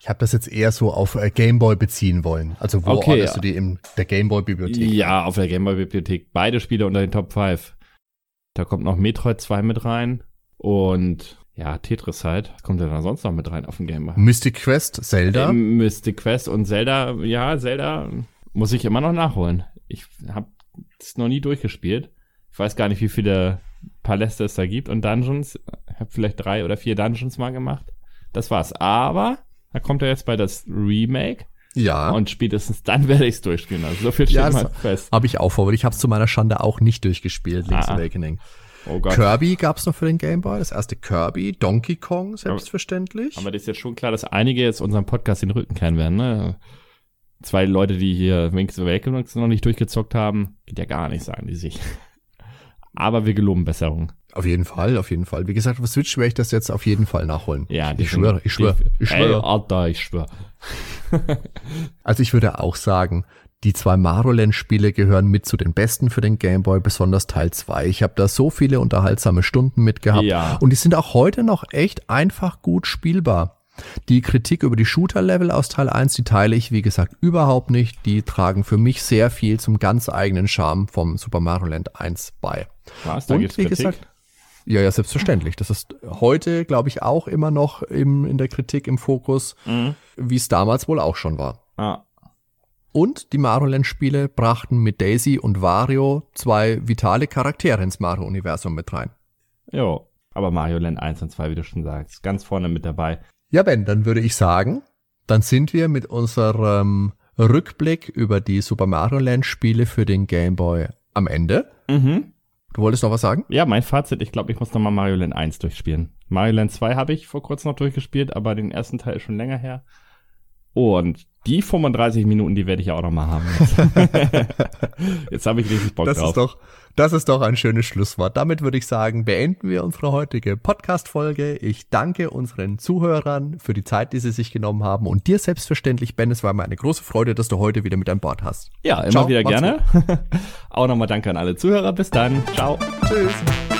Ich habe das jetzt eher so auf äh, Gameboy beziehen wollen. Also wo okay, ordnest du die in der Gameboy-Bibliothek? Ja, auf der Gameboy-Bibliothek. Beide Spiele unter den Top 5. Da kommt noch Metroid 2 mit rein und ja, Tetris halt. Was kommt denn da sonst noch mit rein auf dem Gameboy? Mystic Quest, Zelda. Ähm, Mystic Quest und Zelda, ja, Zelda muss ich immer noch nachholen. Ich habe es noch nie durchgespielt. Ich weiß gar nicht, wie viele Paläste es da gibt und Dungeons. Ich habe vielleicht drei oder vier Dungeons mal gemacht. Das war's. Aber da kommt er jetzt bei das Remake. Ja. Und spätestens dann werde ich es durchspielen. Also so viel steht ja, mal fest. Habe ich auch vor, weil ich habe es zu meiner Schande auch nicht durchgespielt, Link's ah. Awakening. Oh Gott. Kirby gab's noch für den Game Boy, das erste Kirby, Donkey Kong selbstverständlich. Aber das ist jetzt schon klar, dass einige jetzt unseren Podcast den Rücken kehren werden, ne? Zwei Leute, die hier Link's Awakening noch nicht durchgezockt haben, geht ja gar nicht, sagen die sich. Aber wir geloben Besserung. Auf jeden Fall, auf jeden Fall. Wie gesagt, auf Switch werde ich das jetzt auf jeden Fall nachholen. Ja, ich schwöre, ich schwöre, ich schwöre. Ey, Alter, ich schwöre. also ich würde auch sagen, die zwei Maroland-Spiele gehören mit zu den besten für den Game Boy, besonders Teil 2. Ich habe da so viele unterhaltsame Stunden mitgehabt ja. und die sind auch heute noch echt einfach gut spielbar. Die Kritik über die Shooter-Level aus Teil 1, die teile ich, wie gesagt, überhaupt nicht. Die tragen für mich sehr viel zum ganz eigenen Charme vom Super Mario Land 1 bei. Was, da und wie Kritik? gesagt, ja, ja, selbstverständlich. Das ist heute, glaube ich, auch immer noch im, in der Kritik im Fokus, mhm. wie es damals wohl auch schon war. Ah. Und die Mario Land Spiele brachten mit Daisy und Wario zwei vitale Charaktere ins Mario-Universum mit rein. Jo, aber Mario Land 1 und 2, wie du schon sagst, ganz vorne mit dabei. Ja, Ben, dann würde ich sagen, dann sind wir mit unserem Rückblick über die Super Mario Land Spiele für den Game Boy am Ende. Mhm. Du wolltest noch was sagen? Ja, mein Fazit, ich glaube, ich muss nochmal Mario Land 1 durchspielen. Mario Land 2 habe ich vor kurzem noch durchgespielt, aber den ersten Teil ist schon länger her. Und die 35 Minuten, die werde ich ja auch noch mal haben. Jetzt, jetzt habe ich richtig Bock das drauf. Ist doch, das ist doch ein schönes Schlusswort. Damit würde ich sagen, beenden wir unsere heutige Podcast-Folge. Ich danke unseren Zuhörern für die Zeit, die sie sich genommen haben. Und dir selbstverständlich, Ben, es war mir eine große Freude, dass du heute wieder mit an Bord hast. Ja, immer Ciao, wieder gerne. auch nochmal danke an alle Zuhörer. Bis dann. Ciao. Tschüss.